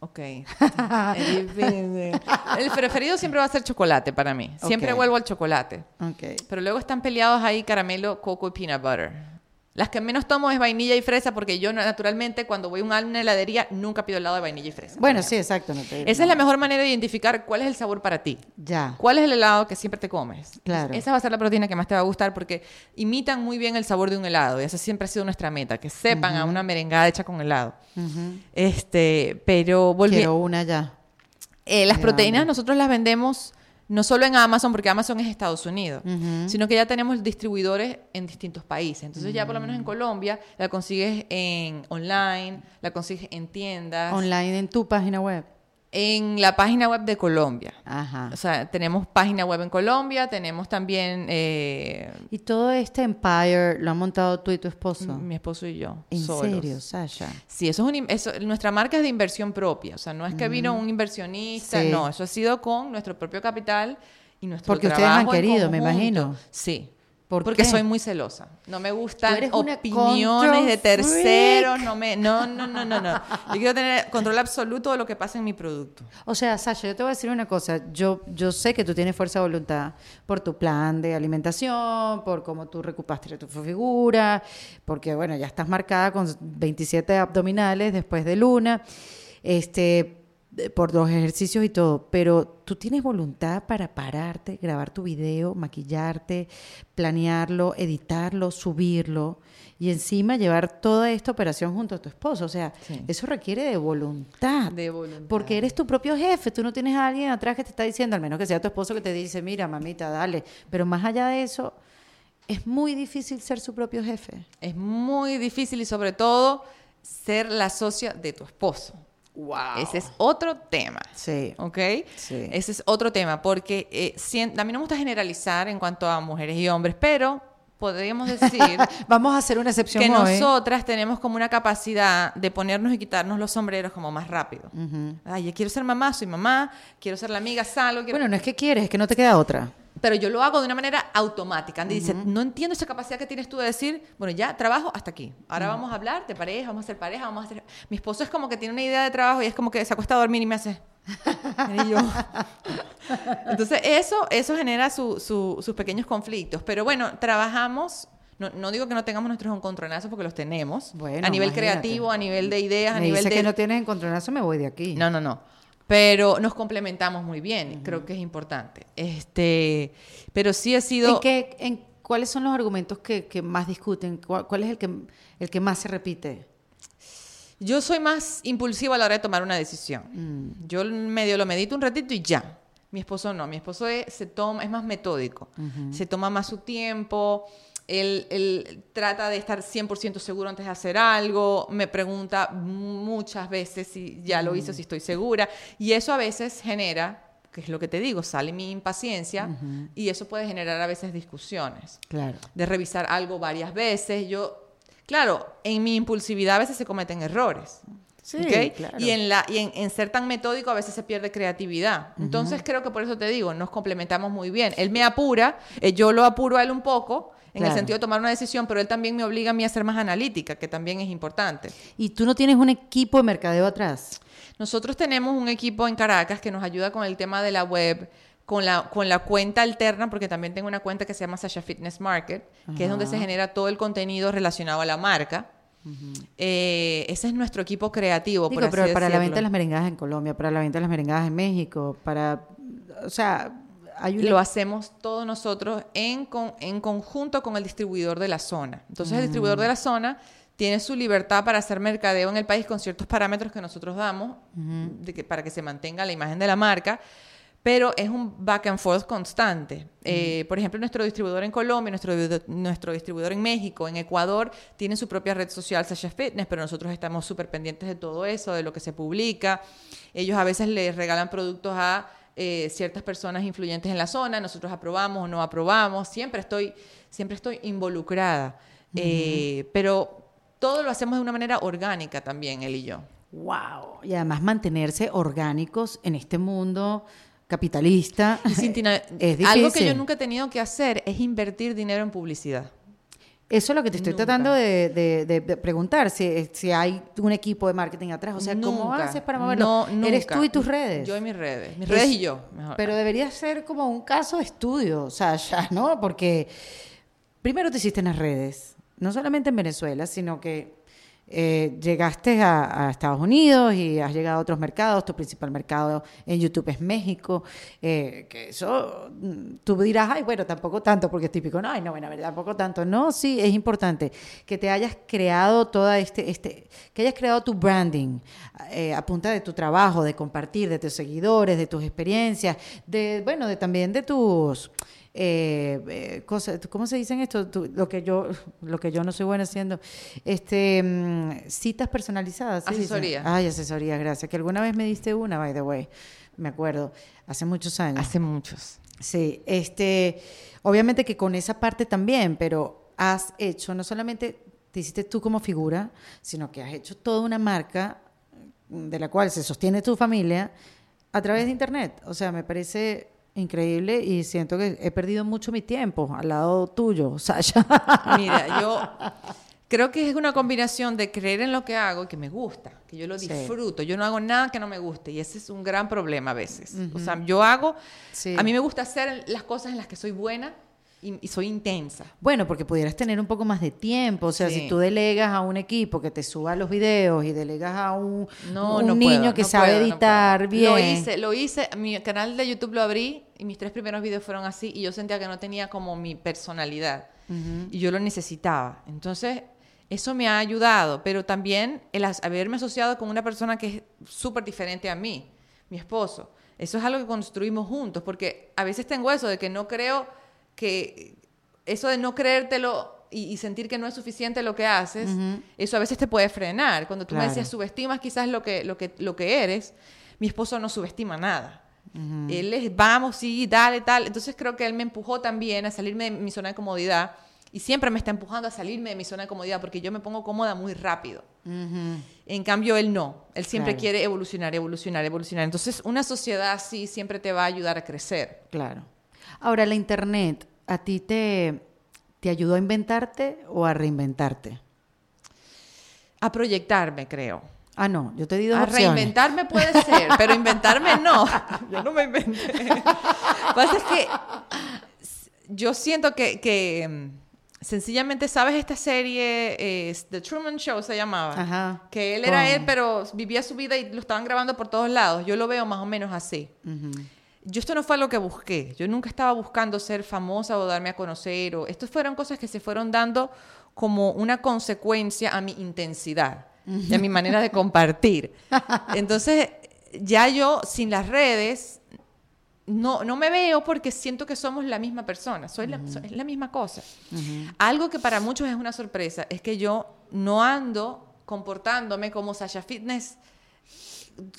Ok. <laughs> Es difícil. El preferido siempre va a ser chocolate para mí. Siempre Ok. vuelvo al chocolate. Ok. Pero luego están peleados ahí caramelo, coco y peanut butter. Las que menos tomo es vainilla y fresa porque yo naturalmente cuando voy a una heladería nunca pido helado de vainilla y fresa. Bueno, sí, exacto. No te, Esa es la mejor manera de identificar cuál es el sabor para ti. Ya. ¿Cuál es el helado que siempre te comes? Claro. Esa va a ser la proteína que más te va a gustar porque imitan muy bien el sabor de un helado. Y esa siempre ha sido nuestra meta, que sepan a una merengada hecha con helado. Este, pero volviendo... Quiero una ya. Eh, las proteínas nosotros las vendemos no solo en Amazon, porque Amazon es Estados Unidos, sino que ya tenemos distribuidores en distintos países. Entonces ya por lo menos Mm. en Colombia la consigues en online, la consigues en tiendas, Online en tu página web. En la página web de Colombia. Ajá. O sea, tenemos página web en Colombia, tenemos también eh, Y todo este empire lo han montado tú y tu esposo. mi esposo y yo. ¿En solos. serio, Sasha? Sí, eso es un, eso- nuestra marca es de inversión propia, o sea, no es que vino un inversionista, Sí. no, eso ha sido con nuestro propio capital y nuestro Porque ustedes han trabajo en querido, me imagino. Sí. ¿Por porque qué? soy muy celosa. No me gustan opiniones de terceros, freak. no me no, no, no, no, no. Yo quiero tener control absoluto de lo que pasa en mi producto. O sea, Sasha, yo te voy a decir una cosa. Yo, yo sé que tú tienes fuerza de voluntad por tu plan de alimentación, por cómo tú recuperaste tu figura, porque, bueno, ya estás marcada con 27 abdominales después de luna. Este, por los ejercicios y todo, pero tú tienes voluntad para pararte, grabar tu video, maquillarte, planearlo, editarlo, subirlo y encima llevar toda esta operación junto a tu esposo. O sea, Sí. eso requiere de voluntad. De voluntad. Porque eres tu propio jefe, tú no tienes a alguien atrás que te está diciendo, al menos que sea tu esposo que te dice, mira, mamita, dale. Pero más allá de eso, es muy difícil ser su propio jefe. Es muy difícil y sobre todo ser la socia de tu esposo. Wow. Ese es otro tema. Sí. ¿Ok? Sí. Ese es otro tema, porque eh, sien- a mí no me gusta generalizar en cuanto a mujeres y hombres, pero podríamos decir <laughs> Vamos a hacer una excepción que hoy. nosotras tenemos como una capacidad de ponernos y quitarnos los sombreros como más rápido. Ay, yo quiero ser mamá, soy mamá, quiero ser la amiga, salgo, quiero- Bueno, no es que quieres, es que no te queda otra. Pero yo lo hago de una manera automática. Andy dice, no entiendo esa capacidad que tienes tú de decir, bueno, ya trabajo hasta aquí. Ahora vamos a hablar de pareja, vamos a hacer pareja, vamos a hacer... Mi esposo es como que tiene una idea de trabajo y es como que se acuesta a dormir y me hace... Y yo. <laughs> Entonces, eso, eso genera su- su- sus pequeños conflictos. Pero bueno, trabajamos... No, no digo que no tengamos nuestros encontronazos porque los tenemos. Bueno, a nivel imagínate. creativo, a nivel de ideas, a Me nivel dice de... que no tienes encontronazo, me voy de aquí. No, no, no. Pero nos complementamos muy bien, creo que es importante. Este, pero sí ha sido ¿En qué, en, ¿Cuáles son los argumentos que, que más discuten? ¿Cuál, cuál es el que, el que más se repite? yo soy más impulsiva a la hora de tomar una decisión. Mm. Yo medio lo medito un ratito y ya. Mi esposo no, mi esposo es, se toma, es más metódico, se toma más su tiempo, él, él trata de estar 100% seguro antes de hacer algo, me pregunta muchas veces si ya lo hizo, si estoy segura, y eso a veces genera, que es lo que te digo, sale mi impaciencia y eso puede generar a veces discusiones Claro. de revisar algo varias veces. Yo, claro, en mi impulsividad a veces se cometen errores. Sí, ¿ok? claro. Y, en, la, y en, en ser tan metódico a veces se pierde creatividad. Entonces creo que por eso te digo, nos complementamos muy bien. Él me apura, eh, yo lo apuro a él un poco, en Claro. el sentido de tomar una decisión, pero él también me obliga a mí a ser más analítica, que también es importante. ¿Y tú no tienes un equipo de mercadeo atrás? Nosotros tenemos un equipo en Caracas que nos ayuda con el tema de la web, con la, con la cuenta alterna, porque también tengo una cuenta que se llama Sasha Fitness Market, que es donde se genera todo el contenido relacionado a la marca. Eh, ese es nuestro equipo creativo. Digo, por pero así para la venta de las merengadas en Colombia, para la venta de las merengadas en México, para... O sea, hay. Lo hacemos todos nosotros en, con- en conjunto con el distribuidor de la zona. Entonces, el distribuidor de la zona tiene su libertad para hacer mercadeo en el país con ciertos parámetros que nosotros damos de que, para que se mantenga la imagen de la marca. Pero es un back and forth constante. Eh, por ejemplo, nuestro distribuidor en Colombia, nuestro, nuestro distribuidor en México, en Ecuador, tiene su propia red social, Sasha Fitness, pero nosotros estamos súper pendientes de todo eso, de lo que se publica. Ellos a veces les regalan productos a eh, ciertas personas influyentes en la zona, nosotros aprobamos o no aprobamos, siempre estoy, siempre estoy involucrada, Eh, pero todo lo hacemos de una manera orgánica también, él y yo. ¡Wow! Y además mantenerse orgánicos en este mundo capitalista. Y <laughs> es algo que difícil. yo nunca he tenido que hacer es invertir dinero en publicidad. Eso es lo que te estoy Nunca. tratando de, de- de- de preguntar, si, si hay un equipo de marketing atrás. O sea, ¿cómo haces para moverlo? No, Eres tú y tus redes. Yo y mis redes. Mis Es- redes y yo. mejor. Pero debería ser como un caso de estudio, o sea, ya, ¿no? Porque primero te hiciste en las redes, no solamente en Venezuela, sino que eh, llegaste a, Estados Unidos y has llegado a otros mercados. Tu principal mercado en YouTube es México. eh, que eso, mm, tú dirás, ay, bueno, tampoco tanto, porque es típico. No, ay, no, bueno, tampoco tanto. No, sí, es importante que te hayas creado toda este, este, que hayas creado tu branding eh, a punta de tu trabajo, de compartir, de tus seguidores, de tus experiencias, de, bueno, de también de tus eh, eh, cosas, ¿cómo se dicen esto? Lo que yo, lo que yo no soy buena haciendo, este, mm, citas personalizadas. Asesoría. Ay, asesoría, gracias. Que alguna vez me diste una, by the way, me acuerdo, hace muchos años. Hace muchos. Sí, este, obviamente que con esa parte también, pero has hecho, no solamente te hiciste tú como figura, sino que has hecho toda una marca mm, de la cual se sostiene tu familia a través de internet. O sea, me parece increíble y siento que he perdido mucho mi tiempo al lado tuyo, <laughs> Sasha. Mira, yo creo que es una combinación de creer en lo que hago y que me gusta, que yo lo Sí. disfruto. Yo no hago nada que no me guste y ese es un gran problema a veces. O sea, yo hago, Sí. a mí me gusta hacer las cosas en las que soy buena y, y soy intensa. Bueno, porque pudieras tener un poco más de tiempo. O sea, Sí. si tú delegas a un equipo que te suba los videos y delegas a un, No, un no niño puedo, que no sabe puedo, editar bien. Lo hice, lo hice. Mi canal de YouTube lo abrí y mis tres primeros videos fueron así y yo sentía que no tenía como mi personalidad y yo lo necesitaba. Entonces, eso me ha ayudado, pero también el haberme asociado con una persona que es súper diferente a mí, mi esposo. Eso es algo que construimos juntos, porque a veces tengo eso de que no creo que eso de no creértelo y, y sentir que no es suficiente lo que haces, eso a veces te puede frenar. Cuando tú me decías subestimas quizás lo que, lo que, lo que eres, mi esposo no subestima nada. Él es, vamos, sí, dale, tal. Entonces creo que él me empujó también a salirme de mi zona de comodidad y siempre me está empujando a salirme de mi zona de comodidad porque yo me pongo cómoda muy rápido. En cambio, él no. Él siempre Claro. quiere evolucionar, evolucionar, evolucionar. Entonces, una sociedad así siempre te va a ayudar a crecer. Claro. Ahora, la internet, ¿a ti te, te ayudó a inventarte o a reinventarte? A proyectarme, creo. Ah, no, yo te di dos A opciones. reinventarme puede ser, <laughs> pero inventarme no. <laughs> Yo no me inventé. <laughs> Pasa es que yo siento que, que, mm, sencillamente, ¿sabes esta serie? eh, The Truman Show se llamaba. Ajá. Que él era él, pero vivía su vida y lo estaban grabando por todos lados. Yo lo veo más o menos así. Yo esto no fue lo que busqué. Yo nunca estaba buscando ser famosa o darme a conocer. O, estas fueron cosas que se fueron dando como una consecuencia a mi intensidad y a mi manera de compartir. <laughs> Entonces, ya yo sin las redes no, no me veo porque siento que somos la misma persona. Soy la, so- es la misma cosa. Algo que para muchos es una sorpresa es que yo no ando comportándome como Sasha Fitness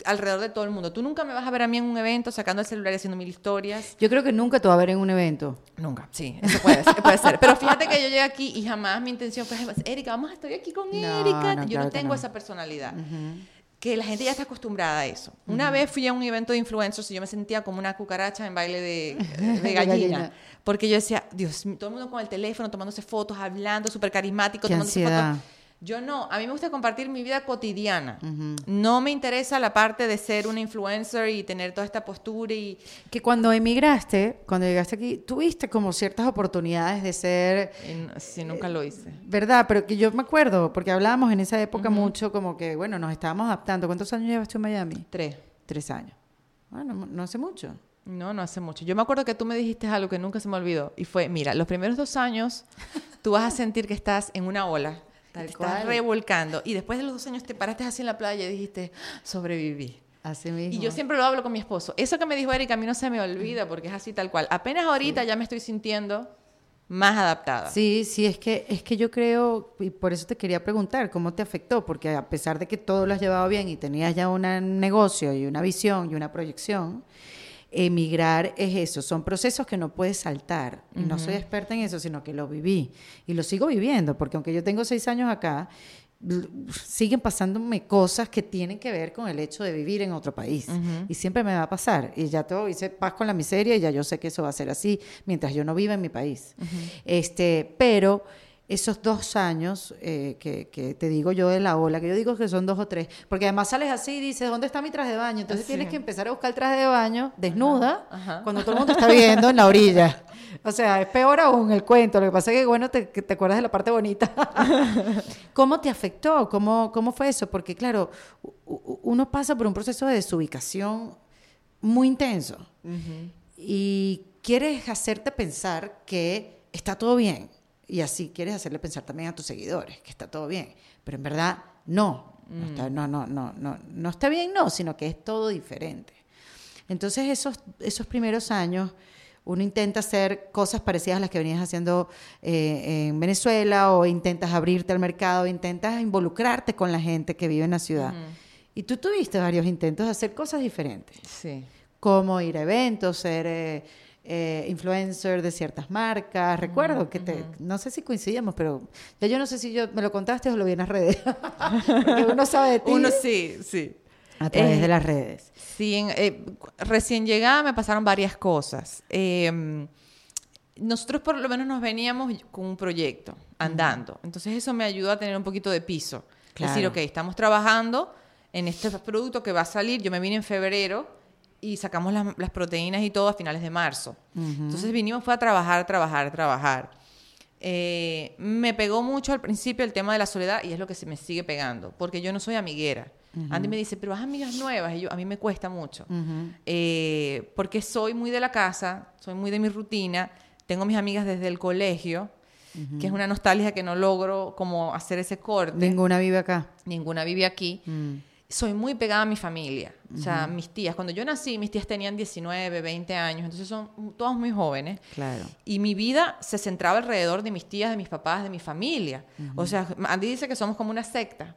alrededor de todo el mundo. Tú nunca me vas a ver a mí en un evento sacando el celular y haciendo mil historias. Yo creo que nunca te va a ver en un evento. Nunca, sí, eso puede ser, puede ser. Pero fíjate que yo llegué aquí y jamás mi intención fue, Erika, vamos a estar aquí con No, Erika. no, yo claro no tengo no. esa personalidad. Que la gente ya está acostumbrada a eso. Una vez fui a un evento de influencers y yo me sentía como una cucaracha en baile de, <laughs> de gallina. gallina. Porque yo decía, Dios, todo el mundo con el teléfono, tomándose fotos, hablando, súper carismático, Qué tomándose ansiedad. fotos. Yo no, a mí me gusta compartir mi vida cotidiana. No me interesa la parte de ser una influencer y tener toda esta postura y Que cuando emigraste, cuando llegaste aquí, tuviste como ciertas oportunidades de ser, sí, nunca lo hice. ¿verdad? Pero que yo me acuerdo, porque hablábamos en esa época mucho como que, bueno, nos estábamos adaptando. ¿Cuántos años llevas tú en Miami? Tres. Tres años. Bueno, no hace mucho. No, no hace mucho. Yo me acuerdo que tú me dijiste algo que nunca se me olvidó. Y fue, mira, los primeros dos años tú vas a sentir que estás en una ola. Tal te estás revolcando. Y después de los dos años te paraste así en la playa y dijiste, "Ah, sobreviví. Así mismo. Y yo siempre lo hablo con mi esposo. Eso que me dijo Erika a mí no se me olvida porque es así tal cual. Apenas ahorita ya me estoy sintiendo más adaptada. Sí, sí, es que, es que yo creo, y por eso te quería preguntar, ¿cómo te afectó? Porque a pesar de que todo lo has llevado bien y tenías ya un negocio y una visión y una proyección, emigrar es eso, son procesos que no puedes saltar. No soy experta en eso, sino que lo viví y lo sigo viviendo, porque aunque yo tengo seis años acá, siguen pasándome cosas que tienen que ver con el hecho de vivir en otro país. Y siempre me va a pasar. Y ya todo hice paz con la miseria y ya yo sé que eso va a ser así mientras yo no viva en mi país. este, pero esos dos años eh, que, que te digo yo de la ola, que yo digo que son dos o tres, porque además sales así y dices, ¿dónde está mi traje de baño? Entonces Así. tienes que empezar a buscar el traje de baño desnuda ajá. cuando todo el mundo está viendo en la orilla. <laughs> O sea, es peor aún el cuento. Lo que pasa es que, bueno, te, que te acuerdas de la parte bonita. <laughs> ¿Cómo te afectó? ¿Cómo, ¿Cómo fue eso? Porque, claro, uno pasa por un proceso de desubicación muy intenso y quieres hacerte pensar que está todo bien. Y así quieres hacerle pensar también a tus seguidores que está todo bien. Pero en verdad, no. No, está, no, no, no, no, no está bien, no, sino que es todo diferente. Entonces, esos, esos primeros años, uno intenta hacer cosas parecidas a las que venías haciendo eh, en Venezuela, o intentas abrirte al mercado, intentas involucrarte con la gente que vive en la ciudad. Y tú tuviste varios intentos de hacer cosas diferentes Sí. como ir a eventos, ser eh, eh, influencer de ciertas marcas. Recuerdo que te, no sé si coincidíamos, pero ya yo no sé si yo me lo contaste o lo vi en las redes. <laughs> Porque uno sabe de ti Uno sí, sí. a través Eh, de las redes. Sí, en- eh, recién llegada me pasaron varias cosas. Eh, nosotros por lo menos nos veníamos con un proyecto andando. Entonces eso me ayudó a tener un poquito de piso. Claro. Decir, ok, estamos trabajando en este producto que va a salir. Yo me vine en febrero y sacamos las, las proteínas y todo a finales de marzo. Entonces vinimos, fue a trabajar, trabajar, trabajar. Eh, me pegó mucho al principio el tema de la soledad y es lo que se me sigue pegando, porque yo no soy amiguera. Andy me dice, pero has amigas nuevas, y yo, a mí me cuesta mucho, eh, porque soy muy de la casa, soy muy de mi rutina, tengo mis amigas desde el colegio, que es una nostalgia que no logro como hacer ese corte. Ninguna vive acá. Ninguna vive aquí. Mm. Soy muy pegada a mi familia. O sea, mis tías. Cuando yo nací, mis tías tenían 19, 20 años. Entonces son todas muy jóvenes. Claro. Y mi vida se centraba alrededor de mis tías, de mis papás, de mi familia. O sea, Andy dice que somos como una secta.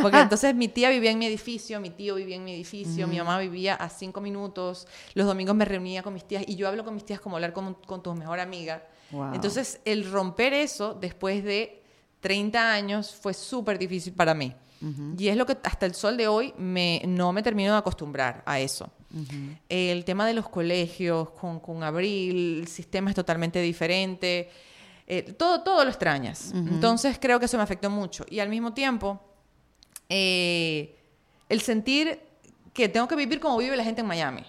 Porque <laughs> entonces mi tía vivía en mi edificio, mi tío vivía en mi edificio, mi mamá vivía a cinco minutos. Los domingos me reunía con mis tías. Y yo hablo con mis tías como hablar con, con tu mejor amiga. Wow. Entonces, el romper eso después de 30 años fue súper difícil para mí. Y es lo que hasta el sol de hoy me, no me termino de acostumbrar a eso. El tema de los colegios con, con Abril, el sistema es totalmente diferente. Eh, todo, todo lo extrañas. Entonces creo que eso me afectó mucho. Y al mismo tiempo, eh, el sentir que tengo que vivir como vive la gente en Miami.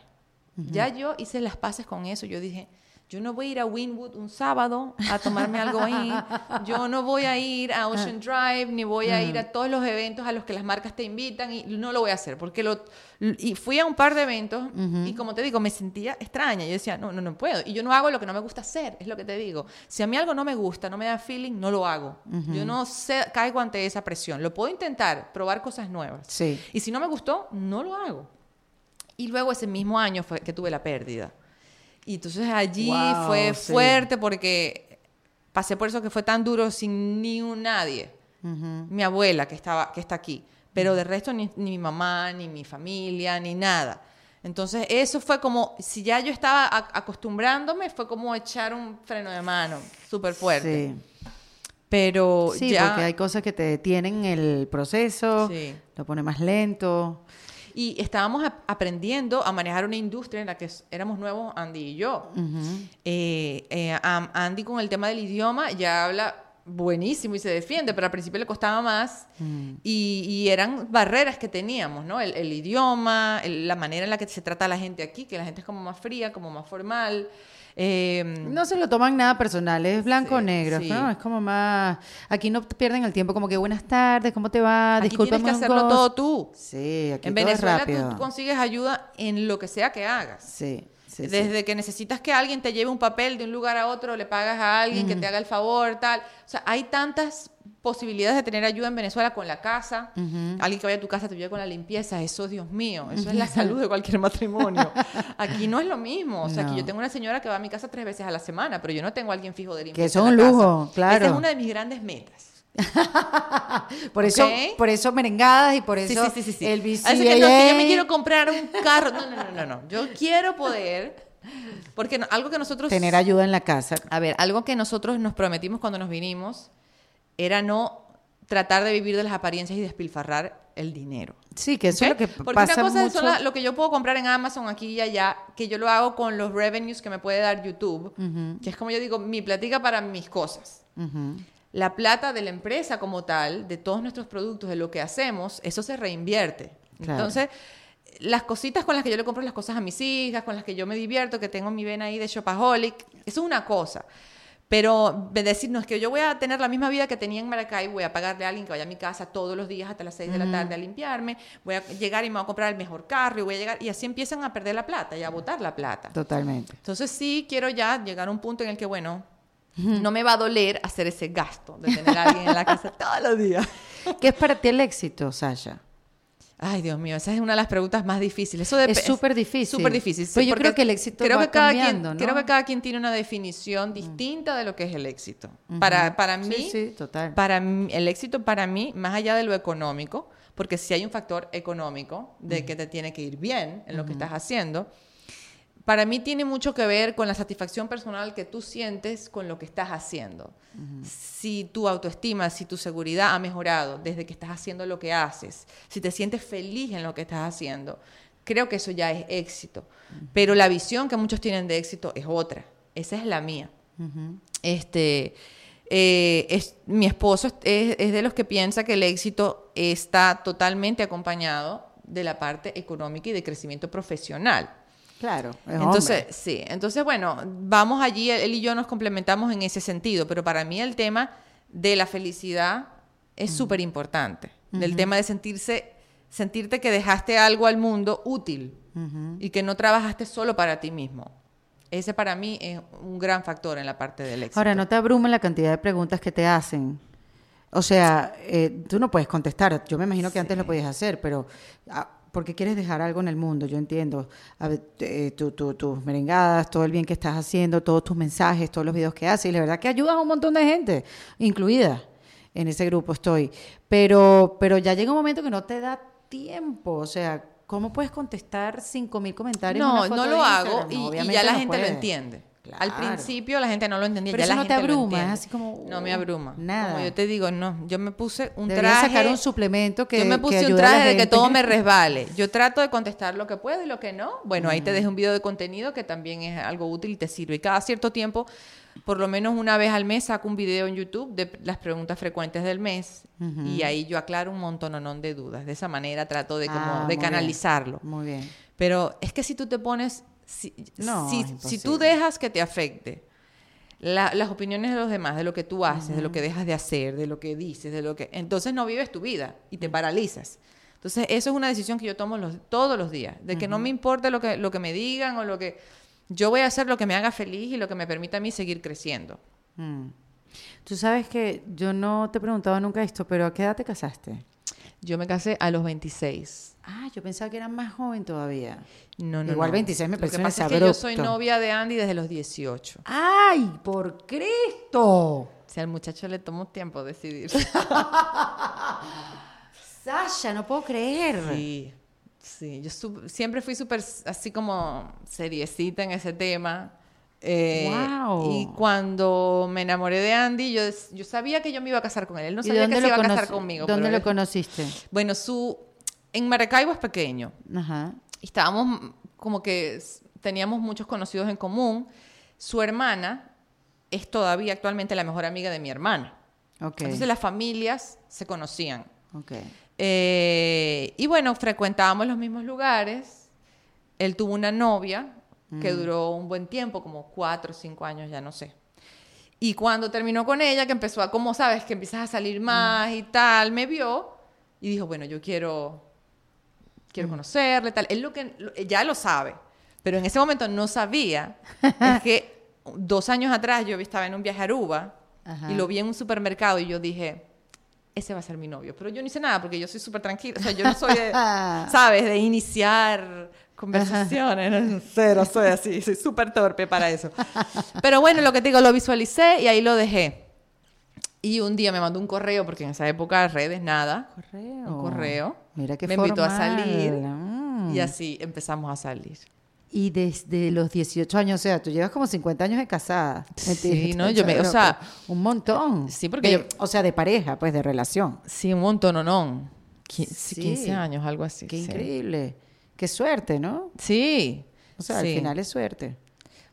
Ya yo hice las paces con eso. Yo dije, yo no voy a ir a Winwood un sábado a tomarme algo ahí. <laughs> Yo no voy a ir a Ocean Drive, ni voy a ir a todos los eventos a los que las marcas te invitan y no lo voy a hacer. Porque lo, y fui a un par de eventos y como te digo, me sentía extraña. Yo decía, no, no, no puedo. Y yo no hago lo que no me gusta hacer, es lo que te digo. Si a mí algo no me gusta, no me da feeling, no lo hago. Yo no sé, caigo ante esa presión. Lo puedo intentar, probar cosas nuevas. Sí. Y si no me gustó, no lo hago. Y luego ese mismo año fue que tuve la pérdida. Y entonces allí Wow, fue sí. fuerte porque pasé por eso que fue tan duro sin ni un nadie. Mi abuela que, estaba, que está aquí. Pero de resto ni, ni mi mamá, ni mi familia, ni nada. Entonces eso fue como, si ya yo estaba acostumbrándome, fue como echar un freno de mano súper fuerte. Sí. Pero Sí, ya... porque hay cosas que te detienen el proceso, Sí. lo pone más lento. Y estábamos ap- aprendiendo a manejar una industria en la que éramos nuevos, Andy y yo. Eh, eh, Andy con el tema del idioma ya habla buenísimo y se defiende, pero al principio le costaba más y, y eran barreras que teníamos, ¿no? El, el idioma, el- la manera en la que se trata a la gente aquí, que la gente es como más fría, como más formal. Eh, No se lo toman nada personal, es blanco o negro, sí. ¿no? Es como más... Aquí no pierden el tiempo, como que buenas tardes, ¿cómo te va? aquí tienes que hacerlo ghost". todo tú. Sí, aquí En todo es Venezuela tú, rápido. tú consigues ayuda en lo que sea que hagas. Sí, sí, sí. Desde que necesitas que alguien te lleve un papel de un lugar a otro, le pagas a alguien que te haga el favor, tal. O sea, hay tantas posibilidades de tener ayuda en Venezuela con la casa. Alguien que vaya a tu casa te ayude con la limpieza. Eso, Dios mío, eso es la salud de cualquier matrimonio. <laughs> Aquí no es lo mismo. O sea, aquí No. yo tengo una señora que va a mi casa tres veces a la semana, pero yo no tengo a alguien fijo de limpieza. eso es un lujo, casa. claro. Esa es una de mis grandes metas. <laughs> Por eso, por eso merengadas y por eso sí, sí, sí, el Así que no, que yo me BCAA. quiero comprar un carro. No, no, no, no, no. Yo quiero poder. Porque algo que nosotros. tener ayuda en la casa. A ver, algo que nosotros nos prometimos cuando nos vinimos era no tratar de vivir de las apariencias y despilfarrar el dinero. Sí, que eso es lo que Porque pasa una cosa mucho. la- lo que yo puedo comprar en Amazon aquí y allá, que yo lo hago con los revenues que me puede dar YouTube, que es como yo digo, mi platica para mis cosas. La plata de la empresa como tal, de todos nuestros productos, de lo que hacemos, eso se reinvierte. Claro. Entonces, las cositas con las que yo le compro las cosas a mis hijas, con las que yo me divierto, que tengo mi vena ahí de shopaholic, eso es una cosa. Pero de decir, no, es que yo voy a tener la misma vida que tenía en Maracay, voy a pagarle a alguien que vaya a mi casa todos los días hasta las 6 de la tarde a limpiarme, voy a llegar y me voy a comprar el mejor carro y voy a llegar, y así empiezan a perder la plata y a botar la plata. Totalmente. Entonces sí quiero ya llegar a un punto en el que, bueno, no me va a doler hacer ese gasto de tener a alguien en la casa <laughs> todos los días. ¿Qué es para ti el éxito, Sasha? Ay, Dios mío, esa es una de las preguntas más difíciles. Eso Es súper difícil. Súper difícil. sí, Pues yo creo que el éxito creo va que cada cambiando, quien, ¿no? Creo que cada quien tiene una definición distinta de lo que es el éxito. Para, para mí, Sí, sí, total. para mí- el éxito para mí, más allá de lo económico, porque si hay un factor económico de que te tiene que ir bien en lo que estás haciendo, para mí tiene mucho que ver con la satisfacción personal que tú sientes con lo que estás haciendo. Si tu autoestima, si tu seguridad ha mejorado desde que estás haciendo lo que haces, si te sientes feliz en lo que estás haciendo, creo que eso ya es éxito. Pero la visión que muchos tienen de éxito es otra. Esa es la mía. Este, eh, es, mi esposo es, es- es de los que piensa que el éxito está totalmente acompañado de la parte económica y de crecimiento profesional. Claro, es Entonces, hombre. sí, entonces bueno, vamos allí, él y yo nos complementamos en ese sentido, pero para mí el tema de la felicidad es súper importante, del tema de sentirse, sentirte que dejaste algo al mundo útil y que no trabajaste solo para ti mismo. Ese para mí es un gran factor en la parte del éxito. Ahora, no te abruma la cantidad de preguntas que te hacen. O sea, eh, tú no puedes contestar. Yo me imagino que antes lo podías hacer, pero ah, porque quieres dejar algo en el mundo, yo entiendo. A ver, eh, tu- tu- tus merengadas, todo el bien que estás haciendo, todos tus mensajes, todos los videos que haces. Y la verdad que ayudas a un montón de gente, incluida en ese grupo estoy. Pero, pero ya llega un momento que no te da tiempo. O sea, ¿cómo puedes contestar 5.000 comentarios? en No, una foto no de lo hago y- No, y, obviamente ya la no gente lo puedes. Al principio la gente no lo entendía, Pero ya eso la no te gente lo abruma, es así como, No me abruma. nada. Como yo te digo, no, yo me puse un traje. sacar un suplemento que yo me que puse un traje de que todo me resbale. Yo trato de contestar lo que puedo y lo que no. Bueno, ahí te dejo un video de contenido que también es algo útil y te sirve. Y cada cierto tiempo, por lo menos una vez al mes, saco un video en YouTube de las preguntas frecuentes del mes. Y ahí yo aclaro un montón de dudas. De esa manera trato de, como, Ah, de muy bien. canalizarlo. Muy bien. Pero es que si tú te pones, si, No, si, si tú dejas que te afecte la- las opiniones de los demás, de lo que tú haces, de lo que dejas de hacer, de lo que dices, de lo que... Entonces no vives tu vida y te paralizas. Entonces eso es una decisión que yo tomo los- todos los días, de que no me importe lo que, lo que me digan o lo que... Yo voy a hacer lo que me haga feliz y lo que me permita a mí seguir creciendo. Mm. Tú sabes que yo no te he preguntado nunca esto, pero ¿a qué edad te casaste? Yo me casé a los 26. Ah, yo pensaba que era más joven todavía. No, no, Igual no. 26 me Lo parece que un pasa es que yo soy novia de Andy desde los 18. ¡Ay, por Cristo! Si al muchacho le tomó tiempo decidir. <laughs> Sasha, no puedo creer. Sí, sí. Yo siempre fui súper así como seriecita en ese tema. Eh, Guau. Y cuando me enamoré de Andy, yo, yo sabía que yo me iba a casar con él. Él no ¿Y sabía que se iba a casar conmigo. ¿Dónde pero lo conociste? Bueno, su... En Maracaibo es pequeño. Ajá. Y estábamos como que teníamos muchos conocidos en común. Su hermana es todavía actualmente la mejor amiga de mi hermana. Ok. Entonces las familias se conocían. ok. Eh, y bueno, frecuentábamos los mismos lugares. Él tuvo una novia que duró un buen tiempo, como cuatro o cinco años, ya no sé. Y cuando terminó con ella, que empezó a, como sabes, que empiezas a salir más y tal, me vio y dijo, bueno, yo quiero, quiero conocerle, tal. Él lo que, ya lo sabe, pero en ese momento no sabía. <laughs> es que dos años atrás yo estaba en un viaje a Aruba Ajá. y lo vi en un supermercado y yo dije, ese va a ser mi novio. Pero yo no hice nada porque yo soy súper tranquila. O sea, yo no soy de, <laughs> ¿sabes? De iniciar conversaciones. No, Cero, soy así. Soy súper torpe para eso. Pero bueno, lo que te digo, lo visualicé y ahí lo dejé. Y un día me mandó un correo, porque en esa época redes, nada. Correo. Un correo. Mira qué Me invitó a formal. salir. Mm. Y así empezamos a salir. Y desde los 18 años, o sea, tú llevas como 50 años de casada. Sí, ¿no? Yo me- o sea, un montón. Sí, porque De- yo- o sea, de pareja, pues, de relación. Sí, un montón, ¿o no? Sí. 15 años, algo así. Qué sí. increíble. Qué suerte, ¿no? Sí. O sea, sí. al final es suerte.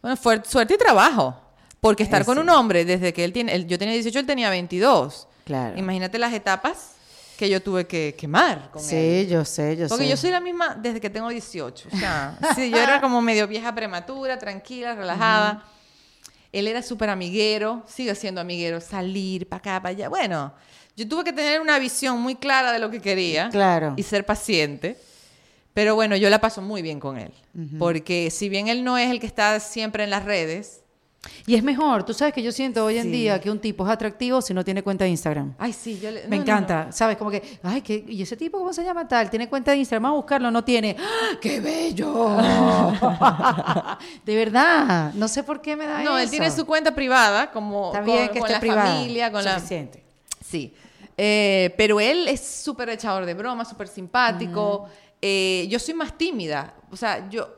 Bueno, fuer- suerte y trabajo. Porque estar con Ese. un hombre desde que él tiene, él- yo tenía 18, él tenía 22. Claro. Imagínate las etapas que yo tuve que quemar con Sí, él. yo sé, yo Porque sé. yo soy la misma desde que tengo 18. O sea, <laughs> sí, yo era <laughs> como medio vieja prematura, tranquila, relajada. Él era súper amiguero, sigue siendo amiguero, salir para acá, para allá. Bueno, yo tuve que tener una visión muy clara de lo que quería Claro. y ser paciente. Pero bueno, yo la paso muy bien con él. Porque si bien él no es el que está siempre en las redes, Y es mejor, tú sabes que yo siento hoy en Sí. día que un tipo es atractivo si no tiene cuenta de Instagram. ay, sí, yo le- Me no, no, encanta, ¿sabes? Como que, ay, ¿qué? ¿y ese tipo cómo se llama tal? Tiene cuenta de Instagram, vamos a buscarlo, no tiene. ¡Ah, ¡Qué bello! <laughs> de verdad, no sé por qué me da No, eso. él tiene su cuenta privada, como con, que con la privada. familia, con la... Suficiente. Sí. Eh, pero él es súper echador de broma, súper simpático. Eh, yo soy más tímida. O sea, yo...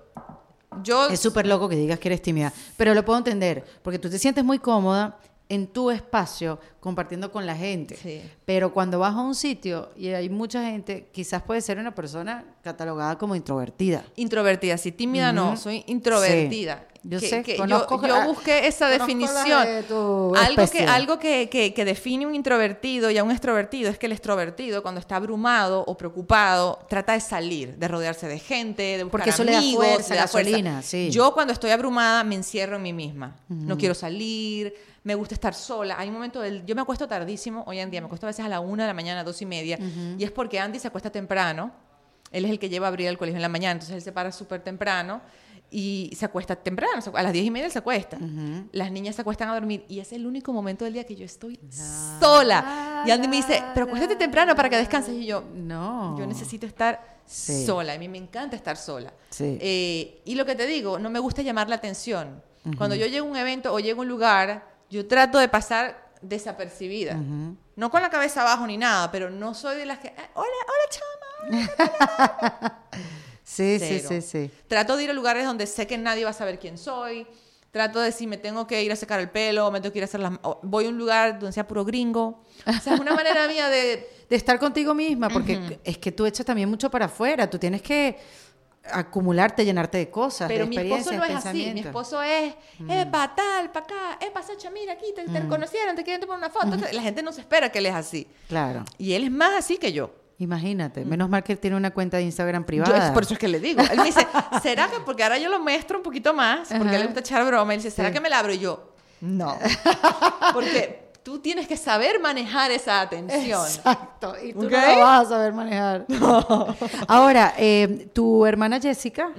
yo Es súper loco que digas que eres tímida, pero lo puedo entender, porque tú te sientes muy cómoda en tu espacio compartiendo con la gente. Sí. Pero cuando vas a un sitio y hay mucha gente, quizás puede ser una persona catalogada como introvertida. Introvertida, sí, tímida no, soy introvertida. Yo que- sé, que conozco- yo, yo ah, busqué esa definición. de Algo, que, algo que, que- define un introvertido y a un extrovertido es que el extrovertido, cuando está abrumado o preocupado, trata de salir, de rodearse de gente, de buscar Porque eso le da amigos, fuerza, le da fuerza. gasolina, sí. Yo cuando estoy abrumada me encierro en mí misma. No quiero salir, me gusta estar sola. Hay un momento del... Yo me acuesto tardísimo hoy en día, me acuesto a veces a la una de la mañana, dos y media, y es porque Andy se acuesta temprano. Él es el que lleva a abrir el colegio en la mañana, entonces él se para súper temprano y se acuesta temprano, a las diez y media él se acuesta. Las niñas se acuestan a dormir y es el único momento del día que yo estoy sola. Y Andy me dice, pero acuéstate temprano para que descanses. Y yo, No. yo necesito estar Sí. sola. A mí me encanta estar sola. Sí. Eh, y lo que te digo, no me gusta llamar la atención. Cuando yo llego a un evento o llego a un lugar, yo trato de pasar desapercibida. No con la cabeza abajo ni nada, pero no soy de las que, "Ah, hola, hola, chama. Sí, <laughs> sí, Cero. sí, sí. Trato de ir a lugares donde sé que nadie va a saber quién soy. Trato de si me tengo que ir a secar el pelo, me tengo que ir a hacer las... voy a un lugar donde sea puro gringo. O sea, es una manera mía de... De estar contigo misma, porque es que tú echas también mucho para afuera. Tú tienes que acumularte, llenarte de cosas, Pero de mi esposo no es así. Mi esposo es, epa, tal, pa' acá, epa, Sacha, mira aquí, te, te conocieron, te quieren tomar una foto. La gente no se espera que él es así. Claro. Y él es más así que yo. Imagínate. Menos mal que él tiene una cuenta de Instagram Yo privada. es por eso es que le digo. Él me dice, <laughs> ¿será que? Porque ahora yo lo muestro un poquito más, porque a él le gusta echar broma. Él dice, ¿será Sí. que me la abro? Y yo, no. <laughs> Porque tú tienes que saber manejar esa atención. Exacto. Y tú no la vas a saber manejar. <laughs> Ahora, eh, tu hermana Jessica,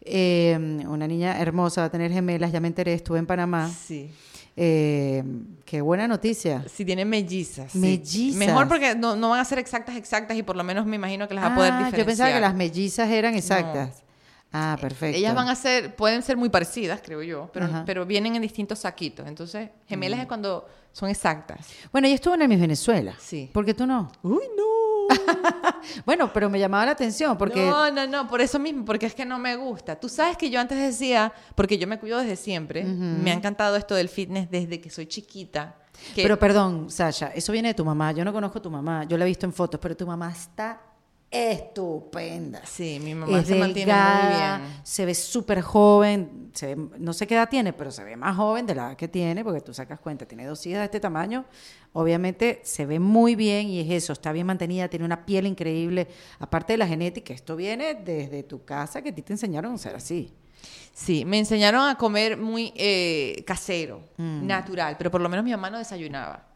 eh, una niña hermosa, va a tener gemelas, ya me enteré, estuve en Panamá. Sí. Eh, qué buena noticia. Sí, tiene mellizas. sí. Mellizas. Mejor porque no, no van a ser exactas, exactas y por lo menos me imagino que las va a poder Ah, diferenciar. yo pensaba que las mellizas eran exactas. Ah, perfecto. Ellas van a ser, pueden ser muy parecidas, creo yo, pero, Ajá. pero vienen en distintos saquitos. Entonces, gemelas es cuando son exactas. Bueno, ella estuvo en el Miss Venezuela. Sí. ¿Por qué tú no? Uy, no. <laughs> Bueno, pero me llamaba la atención porque... No, no, no, por eso mismo, porque es que no me gusta. Tú sabes que yo antes decía, porque yo me cuido desde siempre, me ha encantado esto del fitness desde que soy chiquita. que- Pero perdón, Sasha, eso viene de tu mamá. Yo no conozco a tu mamá, yo la he visto en fotos, pero tu mamá está estupenda. sí, mi mamá es se mantiene muy bien. se ve súper joven, se ve- no sé qué edad tiene, pero se ve más joven de la edad que tiene, porque tú sacas cuenta, tiene dos hijas de este tamaño, obviamente se ve muy bien y es eso, está bien mantenida, tiene una piel increíble, aparte de la genética, esto viene desde tu casa que a ti te enseñaron a ser así. Sí, me enseñaron a comer muy eh, casero, Mm. natural, pero por lo menos mi mamá no desayunaba.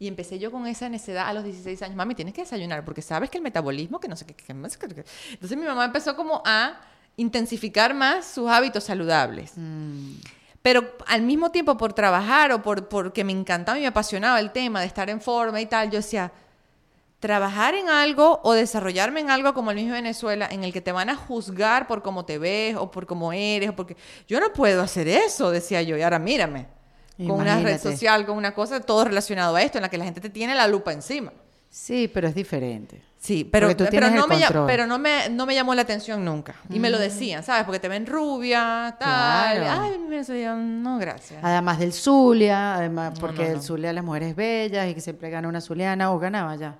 Y empecé yo con esa necesidad a los 16 años. Mami, tienes que desayunar porque sabes que el metabolismo, que no sé qué. qué- qué- qué- qué". Entonces mi mamá empezó como a intensificar más sus hábitos saludables. Mm. Pero al mismo tiempo, por trabajar o por, porque me encantaba y me apasionaba el tema de estar en forma y tal, yo decía, trabajar en algo o desarrollarme en algo como el mismo Venezuela, en el que te van a juzgar por cómo te ves o por cómo eres, o porque yo no puedo hacer eso, decía yo, y ahora mírame, con una red social, con una cosa, todo relacionado a esto, en la que la gente te tiene la lupa encima. Sí, pero es diferente. Sí, pero, tú pero, tienes no, el me, pero no, me, no me llamó la atención nunca. Y me lo decían, ¿sabes? Porque te ven rubia, tal. Claro. Ay, me decían, no, gracias. Además del Zulia, además No, porque no, el no. Zulia las mujeres bellas y que siempre gana una zuliana o ganaba ya.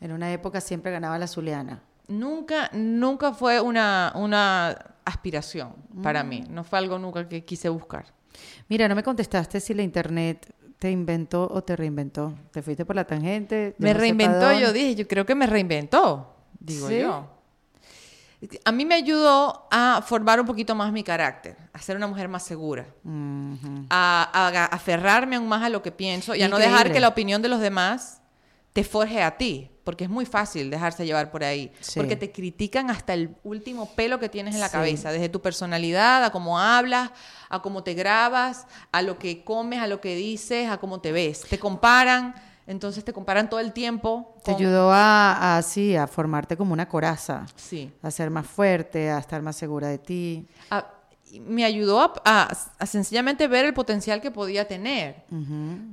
En una época siempre ganaba la zuliana. Nunca, nunca fue una, una aspiración para Mm. mí. No fue algo nunca que quise buscar. Mira, no me contestaste si la internet te inventó o te reinventó. Te fuiste por la tangente. Me no reinventó, yo dije, yo creo que me reinventó, digo ¿Sí? yo. A mí me ayudó a formar un poquito más mi carácter, a ser una mujer más segura, a, a- a aferrarme aún más a lo que pienso y a no dejar que la opinión de los demás te forje a ti, porque es muy fácil dejarse llevar por ahí, Sí. porque te critican hasta el último pelo que tienes en la Sí. cabeza, desde tu personalidad, a cómo hablas, a cómo te grabas, a lo que comes, a lo que dices, a cómo te ves. Te comparan, entonces te comparan todo el tiempo. Te con- ayudó a, a, sí, a formarte como una coraza, Sí. a ser más fuerte, a estar más segura de ti. A- me ayudó a, a- a sencillamente ver el potencial que podía tener.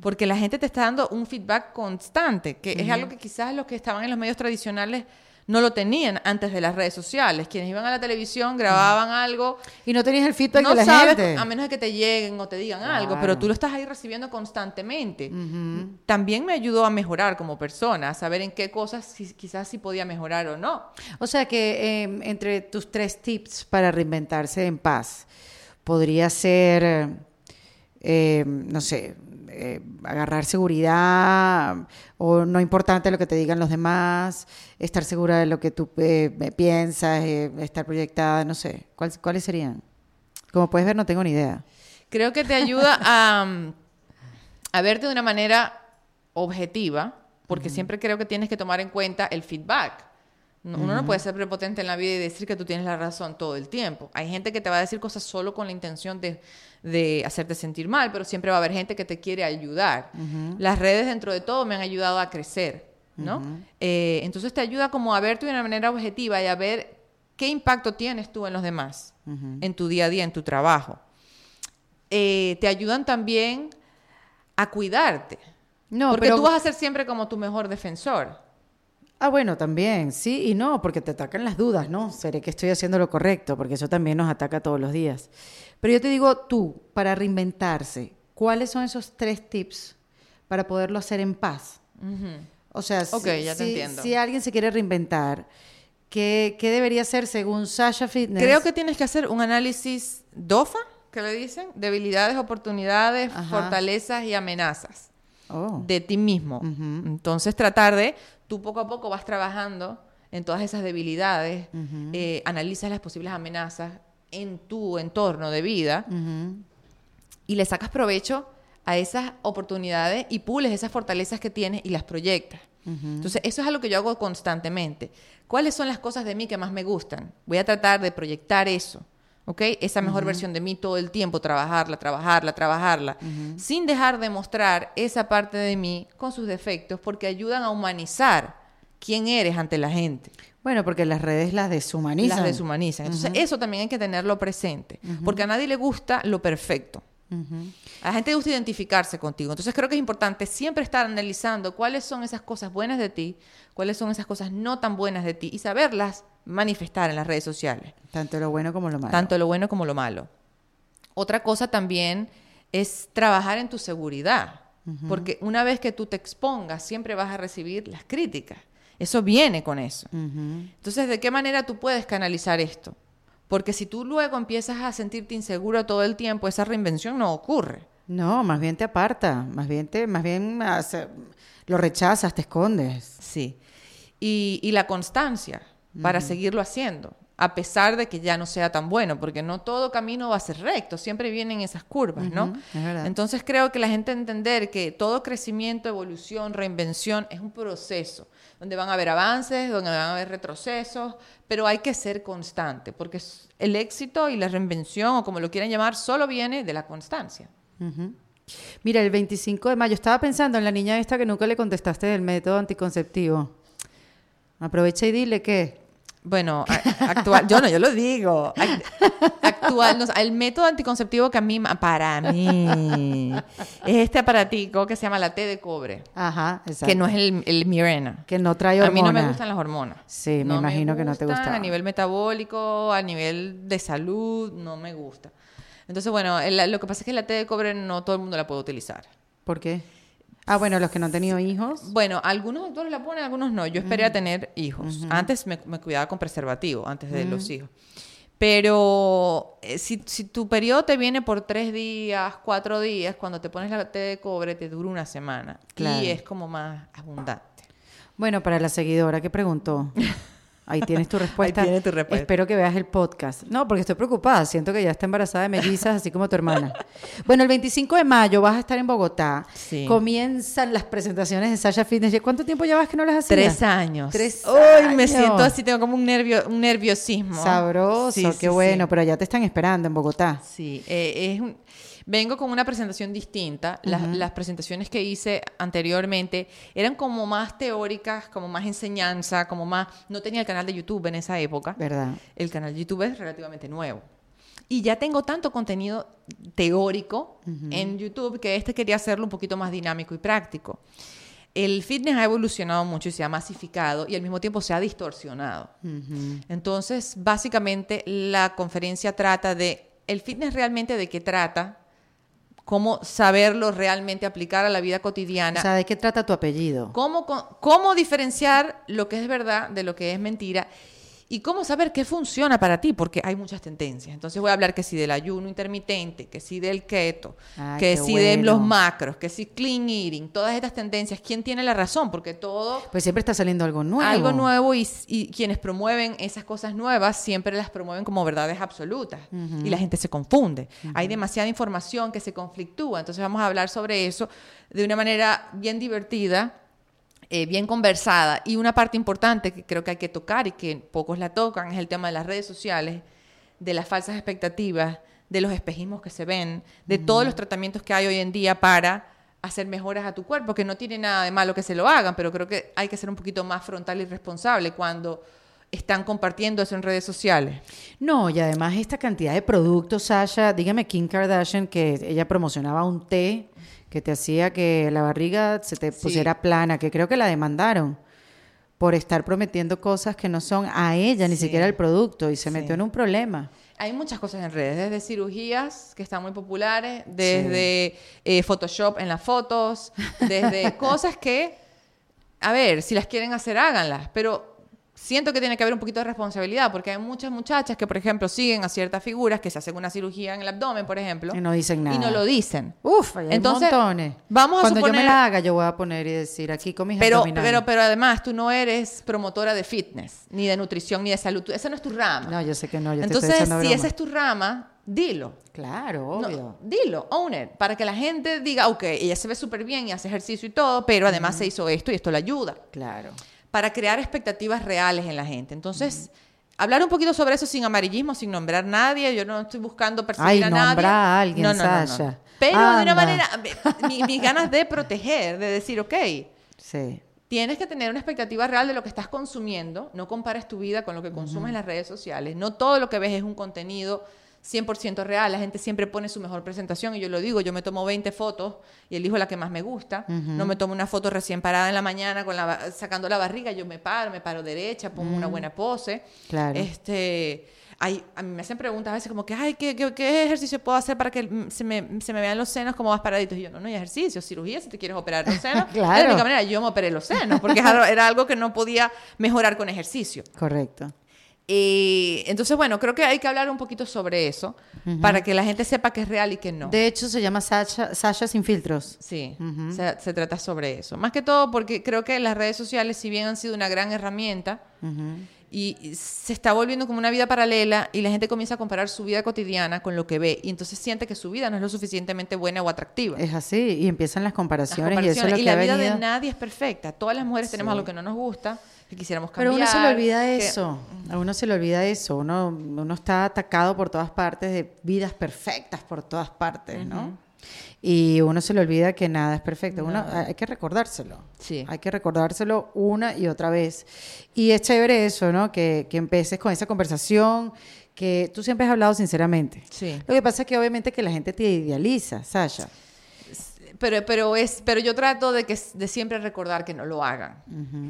Porque la gente te está dando un feedback constante, que es algo que quizás los que estaban en los medios tradicionales no lo tenían antes de las redes sociales. Quienes iban a la televisión, grababan algo. Y no tenías el feedback No de la sabes, gente. a menos de que te lleguen o te digan algo, pero tú lo estás ahí recibiendo constantemente. También me ayudó a mejorar como persona, a saber en qué cosas si- quizás sí podía mejorar o no. O sea que eh, entre tus tres tips para reinventarse en paz, podría ser, eh, no sé, eh, agarrar seguridad o no importante lo que te digan los demás, estar segura de lo que tú eh, piensas, eh, estar proyectada, no sé. ¿Cuál- ¿Cuáles serían? Como puedes ver, no tengo ni idea. Creo que te ayuda <laughs> a, a verte de una manera objetiva, porque siempre creo que tienes que tomar en cuenta el feedback. No- Uno no puede ser prepotente en la vida y decir que tú tienes la razón todo el tiempo. Hay gente que te va a decir cosas solo con la intención de, de hacerte sentir mal, pero siempre va a haber gente que te quiere ayudar. Las redes dentro de todo me han ayudado a crecer, ¿no? Eh, entonces te ayuda como a verte de una manera objetiva y a ver qué impacto tienes tú en los demás, en tu día a día, en tu trabajo eh, te ayudan también a cuidarte. No, porque pero- tú vas a ser siempre como tu mejor defensor. Ah, bueno, también, sí y no, porque te atacan las dudas, ¿no? ¿Seré que estoy haciendo lo correcto? Porque eso también nos ataca todos los días. Pero yo te digo, tú, para reinventarse, ¿cuáles son esos tres tips para poderlo hacer en paz? O sea, si, Ok, ya te si- entiendo. si alguien se quiere reinventar, ¿qué, qué debería hacer según Sasha Fitness? Creo que tienes que hacer un análisis DOFA, que le dicen, debilidades, oportunidades, Ajá. fortalezas y amenazas Oh, de ti mismo. Entonces tratar de, tú poco a poco vas trabajando en todas esas debilidades, eh, analizas las posibles amenazas en tu entorno de vida y le sacas provecho a esas oportunidades y pules esas fortalezas que tienes y las proyectas. Entonces, eso es algo que yo hago constantemente. ¿Cuáles son las cosas de mí que más me gustan? Voy a tratar de proyectar eso, ¿ok? Esa mejor versión de mí todo el tiempo, trabajarla, trabajarla, trabajarla, sin dejar de mostrar esa parte de mí con sus defectos, porque ayudan a humanizar quién eres ante la gente Bueno, porque las redes las deshumanizan. las deshumanizan. Entonces, eso también hay que tenerlo presente, porque a nadie le gusta lo perfecto. A la gente le gusta identificarse contigo. Entonces, creo que es importante siempre estar analizando cuáles son esas cosas buenas de ti, cuáles son esas cosas no tan buenas de ti y saberlas manifestar en las redes sociales, Tanto lo bueno como lo malo. tanto lo bueno como lo malo. Otra cosa también es trabajar en tu seguridad, porque una vez que tú te expongas, siempre vas a recibir las críticas. Eso viene con eso. Entonces, ¿de qué manera tú puedes canalizar esto? Porque si tú luego empiezas a sentirte inseguro todo el tiempo, esa reinvención no ocurre. No, más bien te aparta, más bien te, más bien hace- lo rechazas, te escondes. Sí. Y, y la constancia para seguirlo haciendo, a pesar de que ya no sea tan bueno, porque no todo camino va a ser recto, siempre vienen esas curvas, ¿no? Es. Entonces creo que la gente entender que todo crecimiento, evolución, reinvención es un proceso, donde van a haber avances, donde van a haber retrocesos, pero hay que ser constante, porque el éxito y la reinvención, o como lo quieran llamar, solo viene de la constancia. Mira, el 25 de mayo, estaba pensando en la niña esta que nunca le contestaste del método anticonceptivo. Aprovecha y dile que... Bueno, actual, yo no, yo lo digo. Ac- Actual, no, el método anticonceptivo que a mí, para mí, es este aparatico que se llama la T de cobre, Ajá, exacto. que no es el, el Mirena. Que no trae A mí no me hormonas. gustan las hormonas. Sí, me imagino que no te gustan. A nivel metabólico, a nivel de salud, no me gusta. Entonces, bueno, el- lo que pasa es que la T de cobre no todo el mundo la puede utilizar. ¿Por qué? Ah, bueno, los que no han tenido hijos. Bueno, algunos doctores la ponen, algunos no. Yo esperé a tener hijos. Antes me, me cuidaba con preservativo, antes de los hijos. Pero eh, si, si tu periodo te viene por tres días, cuatro días, cuando te pones la T de cobre te dura una semana. Claro. Y es como más abundante. Bueno, para la seguidora que preguntó. <laughs> Ahí tienes tu respuesta. Ahí tienes tu respuesta. Espero que veas el podcast. No, porque estoy preocupada. Siento que ya está embarazada de mellizas, así como tu hermana. Bueno, el 25 de mayo vas a estar en Bogotá. Sí. Comienzan las presentaciones de Sasha Fitness. ¿Cuánto tiempo llevas que no las hacías? Tres años. Tres Ay, me siento así, tengo como un nervio, un nerviosismo. Sabroso, Sí, qué sí, bueno. Pero ya te están esperando en Bogotá. Sí, eh, es un- vengo con una presentación distinta. Las, las presentaciones que hice anteriormente eran como más teóricas, como más enseñanza, como más... No tenía el canal de YouTube en esa época. ¿Verdad? El canal de YouTube es relativamente nuevo. Y ya tengo tanto contenido teórico en YouTube que este quería hacerlo un poquito más dinámico y práctico. El fitness ha evolucionado mucho y se ha masificado y al mismo tiempo se ha distorsionado. Entonces, básicamente, la conferencia trata de el fitness realmente de qué trata, cómo saberlo realmente aplicar a la vida cotidiana, O sea, ¿de qué trata tu apellido? cómo, cómo diferenciar lo que es verdad de lo que es mentira y cómo saber qué funciona para ti, porque hay muchas tendencias. Entonces voy a hablar que si del ayuno intermitente, que si del keto, Ay, que si de los macros, que si clean eating, todas estas tendencias, ¿quién tiene la razón? Porque todo Pues siempre está saliendo algo nuevo. algo nuevo y, y quienes promueven esas cosas nuevas siempre las promueven como verdades absolutas y la gente se confunde. Hay demasiada información que se conflictúa, entonces vamos a hablar sobre eso de una manera bien divertida. Eh, bien conversada y una parte importante que creo que hay que tocar y que pocos la tocan es el tema de las redes sociales, de las falsas expectativas, de los espejismos que se ven, de todos los tratamientos que hay hoy en día para hacer mejoras a tu cuerpo, que no tiene nada de malo que se lo hagan, pero creo que hay que ser un poquito más frontal y responsable cuando están compartiendo eso en redes sociales. No, y además esta cantidad de productos, Sasha, dígame Kim Kardashian que ella promocionaba un té que te hacía que la barriga se te Sí. pusiera plana, que creo que la demandaron por estar prometiendo cosas que no son a ella, ni siquiera el producto, y se Sí. metió en un problema. Hay muchas cosas en redes, desde cirugías que están muy populares, desde eh, Photoshop en las fotos, desde <laughs> cosas que, a ver, si las quieren hacer, háganlas, pero siento que tiene que haber un poquito de responsabilidad, porque hay muchas muchachas que, por ejemplo, siguen a ciertas figuras que se hacen una cirugía en el abdomen, por ejemplo, Y no dicen nada. y no lo dicen. Uf, hay Entonces, montones. vamos a Cuando yo me suponer- la haga, yo voy a poner y decir aquí con mis Pero, abdominales. pero, pero además, tú no eres promotora de fitness, ni de nutrición, ni de salud. Esa no es tu rama. No, yo sé que no, yo te Entonces, estoy si esa es tu rama, dilo. Claro, No, obvio. dilo, own it, para que la gente diga, ok, ella se ve súper bien y hace ejercicio y todo, pero además se hizo esto y esto le ayuda. Claro. Para crear expectativas reales en la gente. Entonces, hablar un poquito sobre eso sin amarillismo, sin nombrar a nadie. Yo no estoy buscando perseguir Ay, a nadie. a alguien, no, no, no, no. Sasha. Pero de una manera, mi- mis ganas de proteger, de decir, ok, Sí. Tienes que tener una expectativa real de lo que estás consumiendo. No compares tu vida con lo que consumes en las redes sociales. No todo lo que ves es un contenido 100% real. La gente siempre pone su mejor presentación y yo lo digo, yo me tomo 20 fotos y elijo la que más me gusta. No me tomo una foto recién parada en la mañana con la, sacando la barriga, yo me paro, me paro derecha, pongo una buena pose. Claro. Este, hay, a mí me hacen preguntas a veces como que, ay, ¿qué, qué, qué ejercicio puedo hacer para que mm, se me, se me vean los senos como más paraditos? Y yo, no, no hay ejercicio, cirugía si te quieres operar los senos. <laughs> Claro. De la única manera, yo me operé los senos, porque era algo que no podía mejorar con ejercicio. Correcto. Y entonces, bueno, creo que hay que hablar un poquito sobre eso para que la gente sepa que es real y que no. De hecho, se llama Sasha, Sasha sin filtros. Sí, se, se trata sobre eso. Más que todo porque creo que las redes sociales, si bien han sido una gran herramienta, y y se está volviendo como una vida paralela y la gente comienza a comparar su vida cotidiana con lo que ve y entonces siente que su vida no es lo suficientemente buena o atractiva. Es así, y empiezan las Las comparaciones, y eso es lo y que la vida venido. de nadie es perfecta. Todas las mujeres tenemos algo que no nos gusta, que quisiéramos Pero cambiar. a uno se le olvida que- eso, a uno se le olvida eso, uno, uno está atacado por todas partes de vidas perfectas por todas partes, ¿no? Y uno se le olvida que nada es perfecto, uno hay que recordárselo, Sí. hay que recordárselo una y otra vez. Y es chévere eso, ¿no? Que, que empieces con esa conversación, que tú siempre has hablado sinceramente. Sí. Lo que pasa es que obviamente que la gente te idealiza, Sasha. Pero, pero, es, pero yo trato de, que, de siempre recordar que no lo hagan.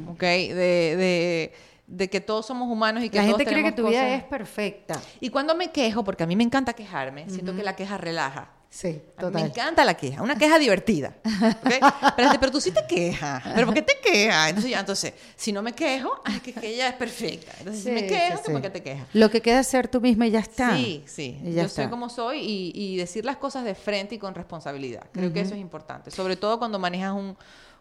¿Ok? De, de, de que todos somos humanos y que La todos gente cree que tu vida cosas- es perfecta. Y cuando me quejo, porque a mí me encanta quejarme, siento que la queja relaja. Sí, mí me total. encanta la queja, una queja divertida. Espérate, pero tú sí te quejas. ¿Pero por qué te quejas? Entonces, ya, entonces si no me quejo, es que, que ella es perfecta. Entonces, si me quejo, sí, ¿por qué te quejas? Lo que queda es ser tú misma y ya está. Sí, sí. Yo soy está. como soy y, y decir las cosas de frente y con responsabilidad. Creo que eso es importante. Sobre todo cuando manejas un,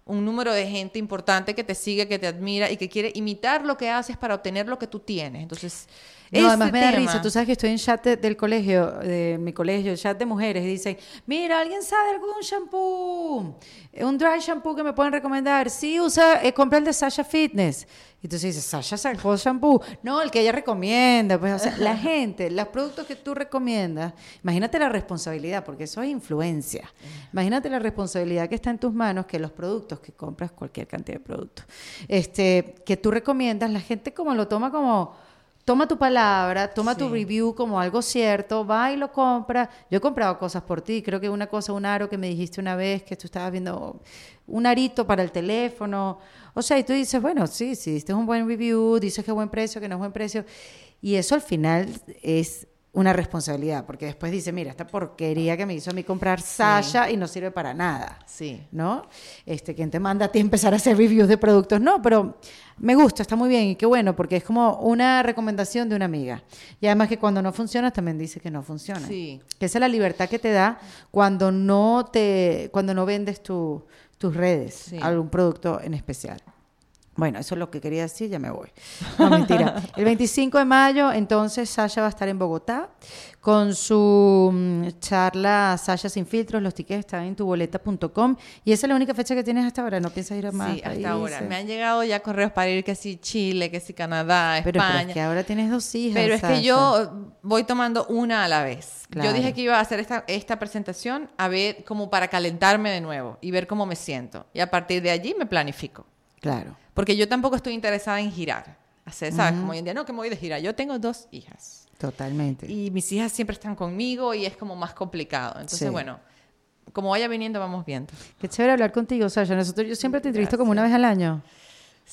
un número de gente importante que te sigue, que te admira y que quiere imitar lo que haces para obtener lo que tú tienes. Entonces, No, además me da tema- risa. Tú sabes que estoy en chat de- del colegio, de mi colegio, chat de mujeres, y dicen, mira, ¿alguien sabe algún shampoo? Un dry shampoo que me pueden recomendar. Sí, usa, eh, compra el de Sasha Fitness. Y tú dices, Sasha sacó shampoo. No, el que ella recomienda. Pues, o sea, la gente, los productos que tú recomiendas, imagínate la responsabilidad, porque eso es influencia. Imagínate la responsabilidad que está en tus manos, que los productos que compras, cualquier cantidad de productos, este, que tú recomiendas, la gente como lo toma como toma tu palabra, toma tu review como algo cierto, va y lo compra. Yo he comprado cosas por ti, creo que una cosa, un aro que me dijiste una vez que tú estabas viendo un arito para el teléfono. O sea, y tú dices, bueno, sí, sí, diste un buen review, dices que buen precio, que no es buen precio. Y eso al final es una responsabilidad, porque después dice, mira, esta porquería que me hizo a mí comprar Sasha y no sirve para nada. Sí. ¿No? Este, ¿quién te manda a ti empezar a hacer reviews de productos? No, pero me gusta, está muy bien y qué bueno, porque es como una recomendación de una amiga. Y además que cuando no funciona, también dice que no funciona. Sí. Que esa es la libertad que te da cuando no te, cuando no vendes tu- tus redes, Sí. algún producto en especial. Bueno, eso es lo que quería decir, ya me voy. No, mentira. <laughs> El 25 de mayo, entonces, Sasha va a estar en Bogotá con su mm, charla Sasha sin filtros. Los tickets están en tuboleta.com. Y esa es la única fecha que tienes hasta ahora. ¿No piensas ir a más Sí, hasta ahora. Me han llegado ya correos para ir que si Chile, que si Canadá, Pero, pero España. es que ahora tienes dos hijas. Pero es Sasha. que yo voy tomando una a la vez. Claro. Yo dije que iba a hacer esta, esta presentación a ver como para calentarme de nuevo y ver cómo me siento. Y a partir de allí me planifico. Claro. Porque yo tampoco estoy interesada en girar. Hacer, ¿sabes? Como hoy en día, no, que me voy de gira. Yo tengo dos hijas. Totalmente. Y mis hijas siempre están conmigo y es como más complicado. Entonces, Sí. bueno, como vaya viniendo, vamos viendo. Qué chévere hablar contigo, Sasha. Nosotros, yo siempre te entrevisto como una vez al año.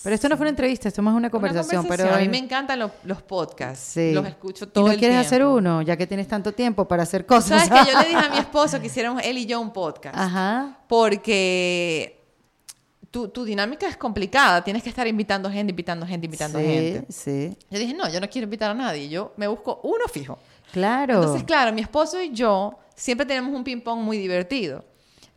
Pero esto no fue una entrevista, esto es más una conversación. Una Pero A mí me encantan lo- los podcasts. Sí. Los escucho ¿Y todo no el quieres tiempo. hacer uno, ya que tienes tanto tiempo para hacer cosas? ¿Sabes que Yo le dije a mi <laughs> esposo que hiciéramos él y yo un podcast. Ajá. Porque tu, tu dinámica es complicada. Tienes que estar invitando gente, invitando gente, invitando sí, gente. Sí, Yo dije, no, yo no quiero invitar a nadie. Yo me busco uno fijo. claro. Entonces, claro, mi esposo y yo siempre tenemos un ping-pong muy divertido.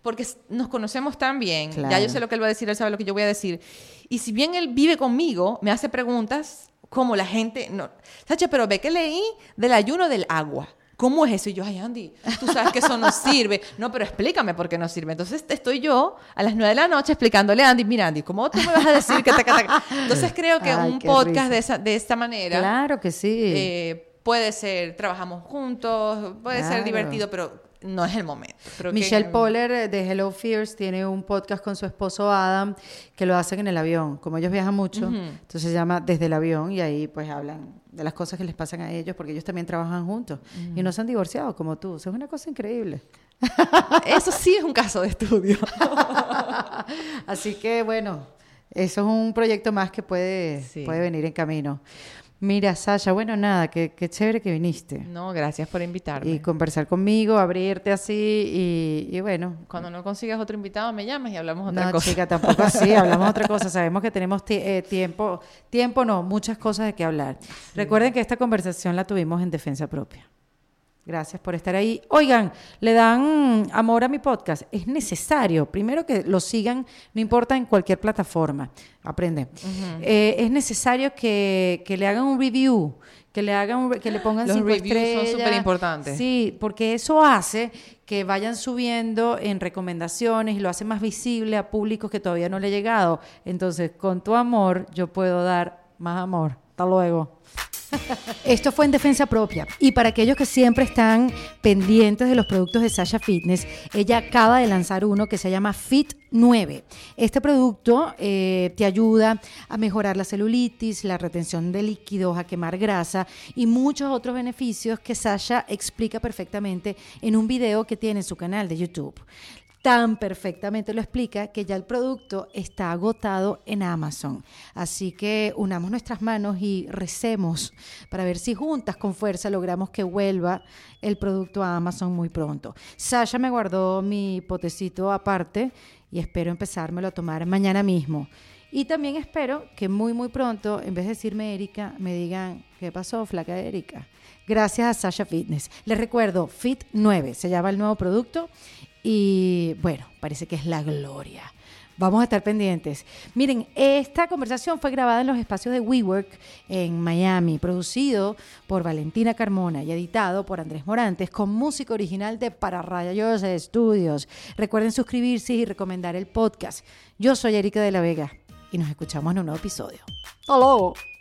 Porque nos conocemos tan bien. Ya Claro. yo sé lo que él va a decir, él sabe lo que yo voy a decir. Y si bien él vive conmigo, me hace preguntas como la gente. No, Sacha, pero ve que leí del ayuno del agua. ¿Cómo es eso? Y yo, ay, Andy, tú sabes que eso no sirve. <laughs> No, pero explícame por qué no sirve. Entonces estoy yo a las nueve de la noche explicándole a Andy, mira, Andy, ¿cómo tú me vas a decir que te Entonces creo que Ay, un podcast risa. de, esa, de esta manera Claro que sí. eh, puede ser, trabajamos juntos, puede Claro. ser divertido, pero no es el momento. Creo que- Michelle Poller eh, de Hello Fears tiene un podcast con su esposo Adam que lo hacen en el avión. Como ellos viajan mucho, entonces se llama Desde el avión y ahí pues hablan de las cosas que les pasan a ellos porque ellos también trabajan juntos y no se han divorciado como tú. Eso es una cosa increíble. Eso sí es un caso de estudio. <laughs> Así que bueno, eso es un proyecto más que puede, Sí. puede venir en camino. Mira, Sasha, bueno, nada, qué, qué chévere que viniste. No, gracias por invitarme. Y conversar conmigo, abrirte así y, y bueno. Cuando no consigas otro invitado, me llamas y hablamos otra No, cosa. chica, tampoco así, <laughs> hablamos otra cosa. Sabemos que tenemos eh, tiempo, tiempo no, muchas cosas de qué hablar. Recuerden que esta conversación la tuvimos en defensa propia. Gracias por estar ahí. Oigan, le dan amor a mi podcast. Es necesario, primero que lo sigan, no importa en cualquier plataforma. Aprende. Eh, es necesario que, que le hagan un review, que le hagan un que le pongan Los cinco reviews son estrellas. superimportantes. Sí, porque eso hace que vayan subiendo en recomendaciones y lo hace más visible a públicos que todavía no le he llegado. Entonces, con tu amor, yo puedo dar más amor. Hasta luego. Esto fue en defensa propia. Y para aquellos que siempre están pendientes de los productos de Sasha Fitness, ella acaba de lanzar uno que se llama Fit 9. Este producto eh, te ayuda a mejorar la celulitis, la retención de líquidos, a quemar grasa y muchos otros beneficios que Sasha explica perfectamente en un video que tiene en su canal de YouTube tan perfectamente lo explica que ya el producto está agotado en Amazon. Así que unamos nuestras manos y recemos para ver si juntas con fuerza logramos que vuelva el producto a Amazon muy pronto. Sasha me guardó mi potecito aparte y espero empezármelo a tomar mañana mismo. Y también espero que muy, muy pronto, en vez de decirme Erika, me digan, ¿qué pasó, flaca Erika? Gracias a Sasha Fitness. Les recuerdo, Fit 9 se llama el nuevo producto y bueno, parece que es la gloria. Vamos a estar pendientes. Miren, esta conversación fue grabada en los espacios de WeWork en Miami, producido por Valentina Carmona y editado por Andrés Morantes, con música original de Para Rayos Studios. Recuerden suscribirse y recomendar el podcast. Yo soy Erika de la Vega y nos escuchamos en un nuevo episodio. ¡Hasta!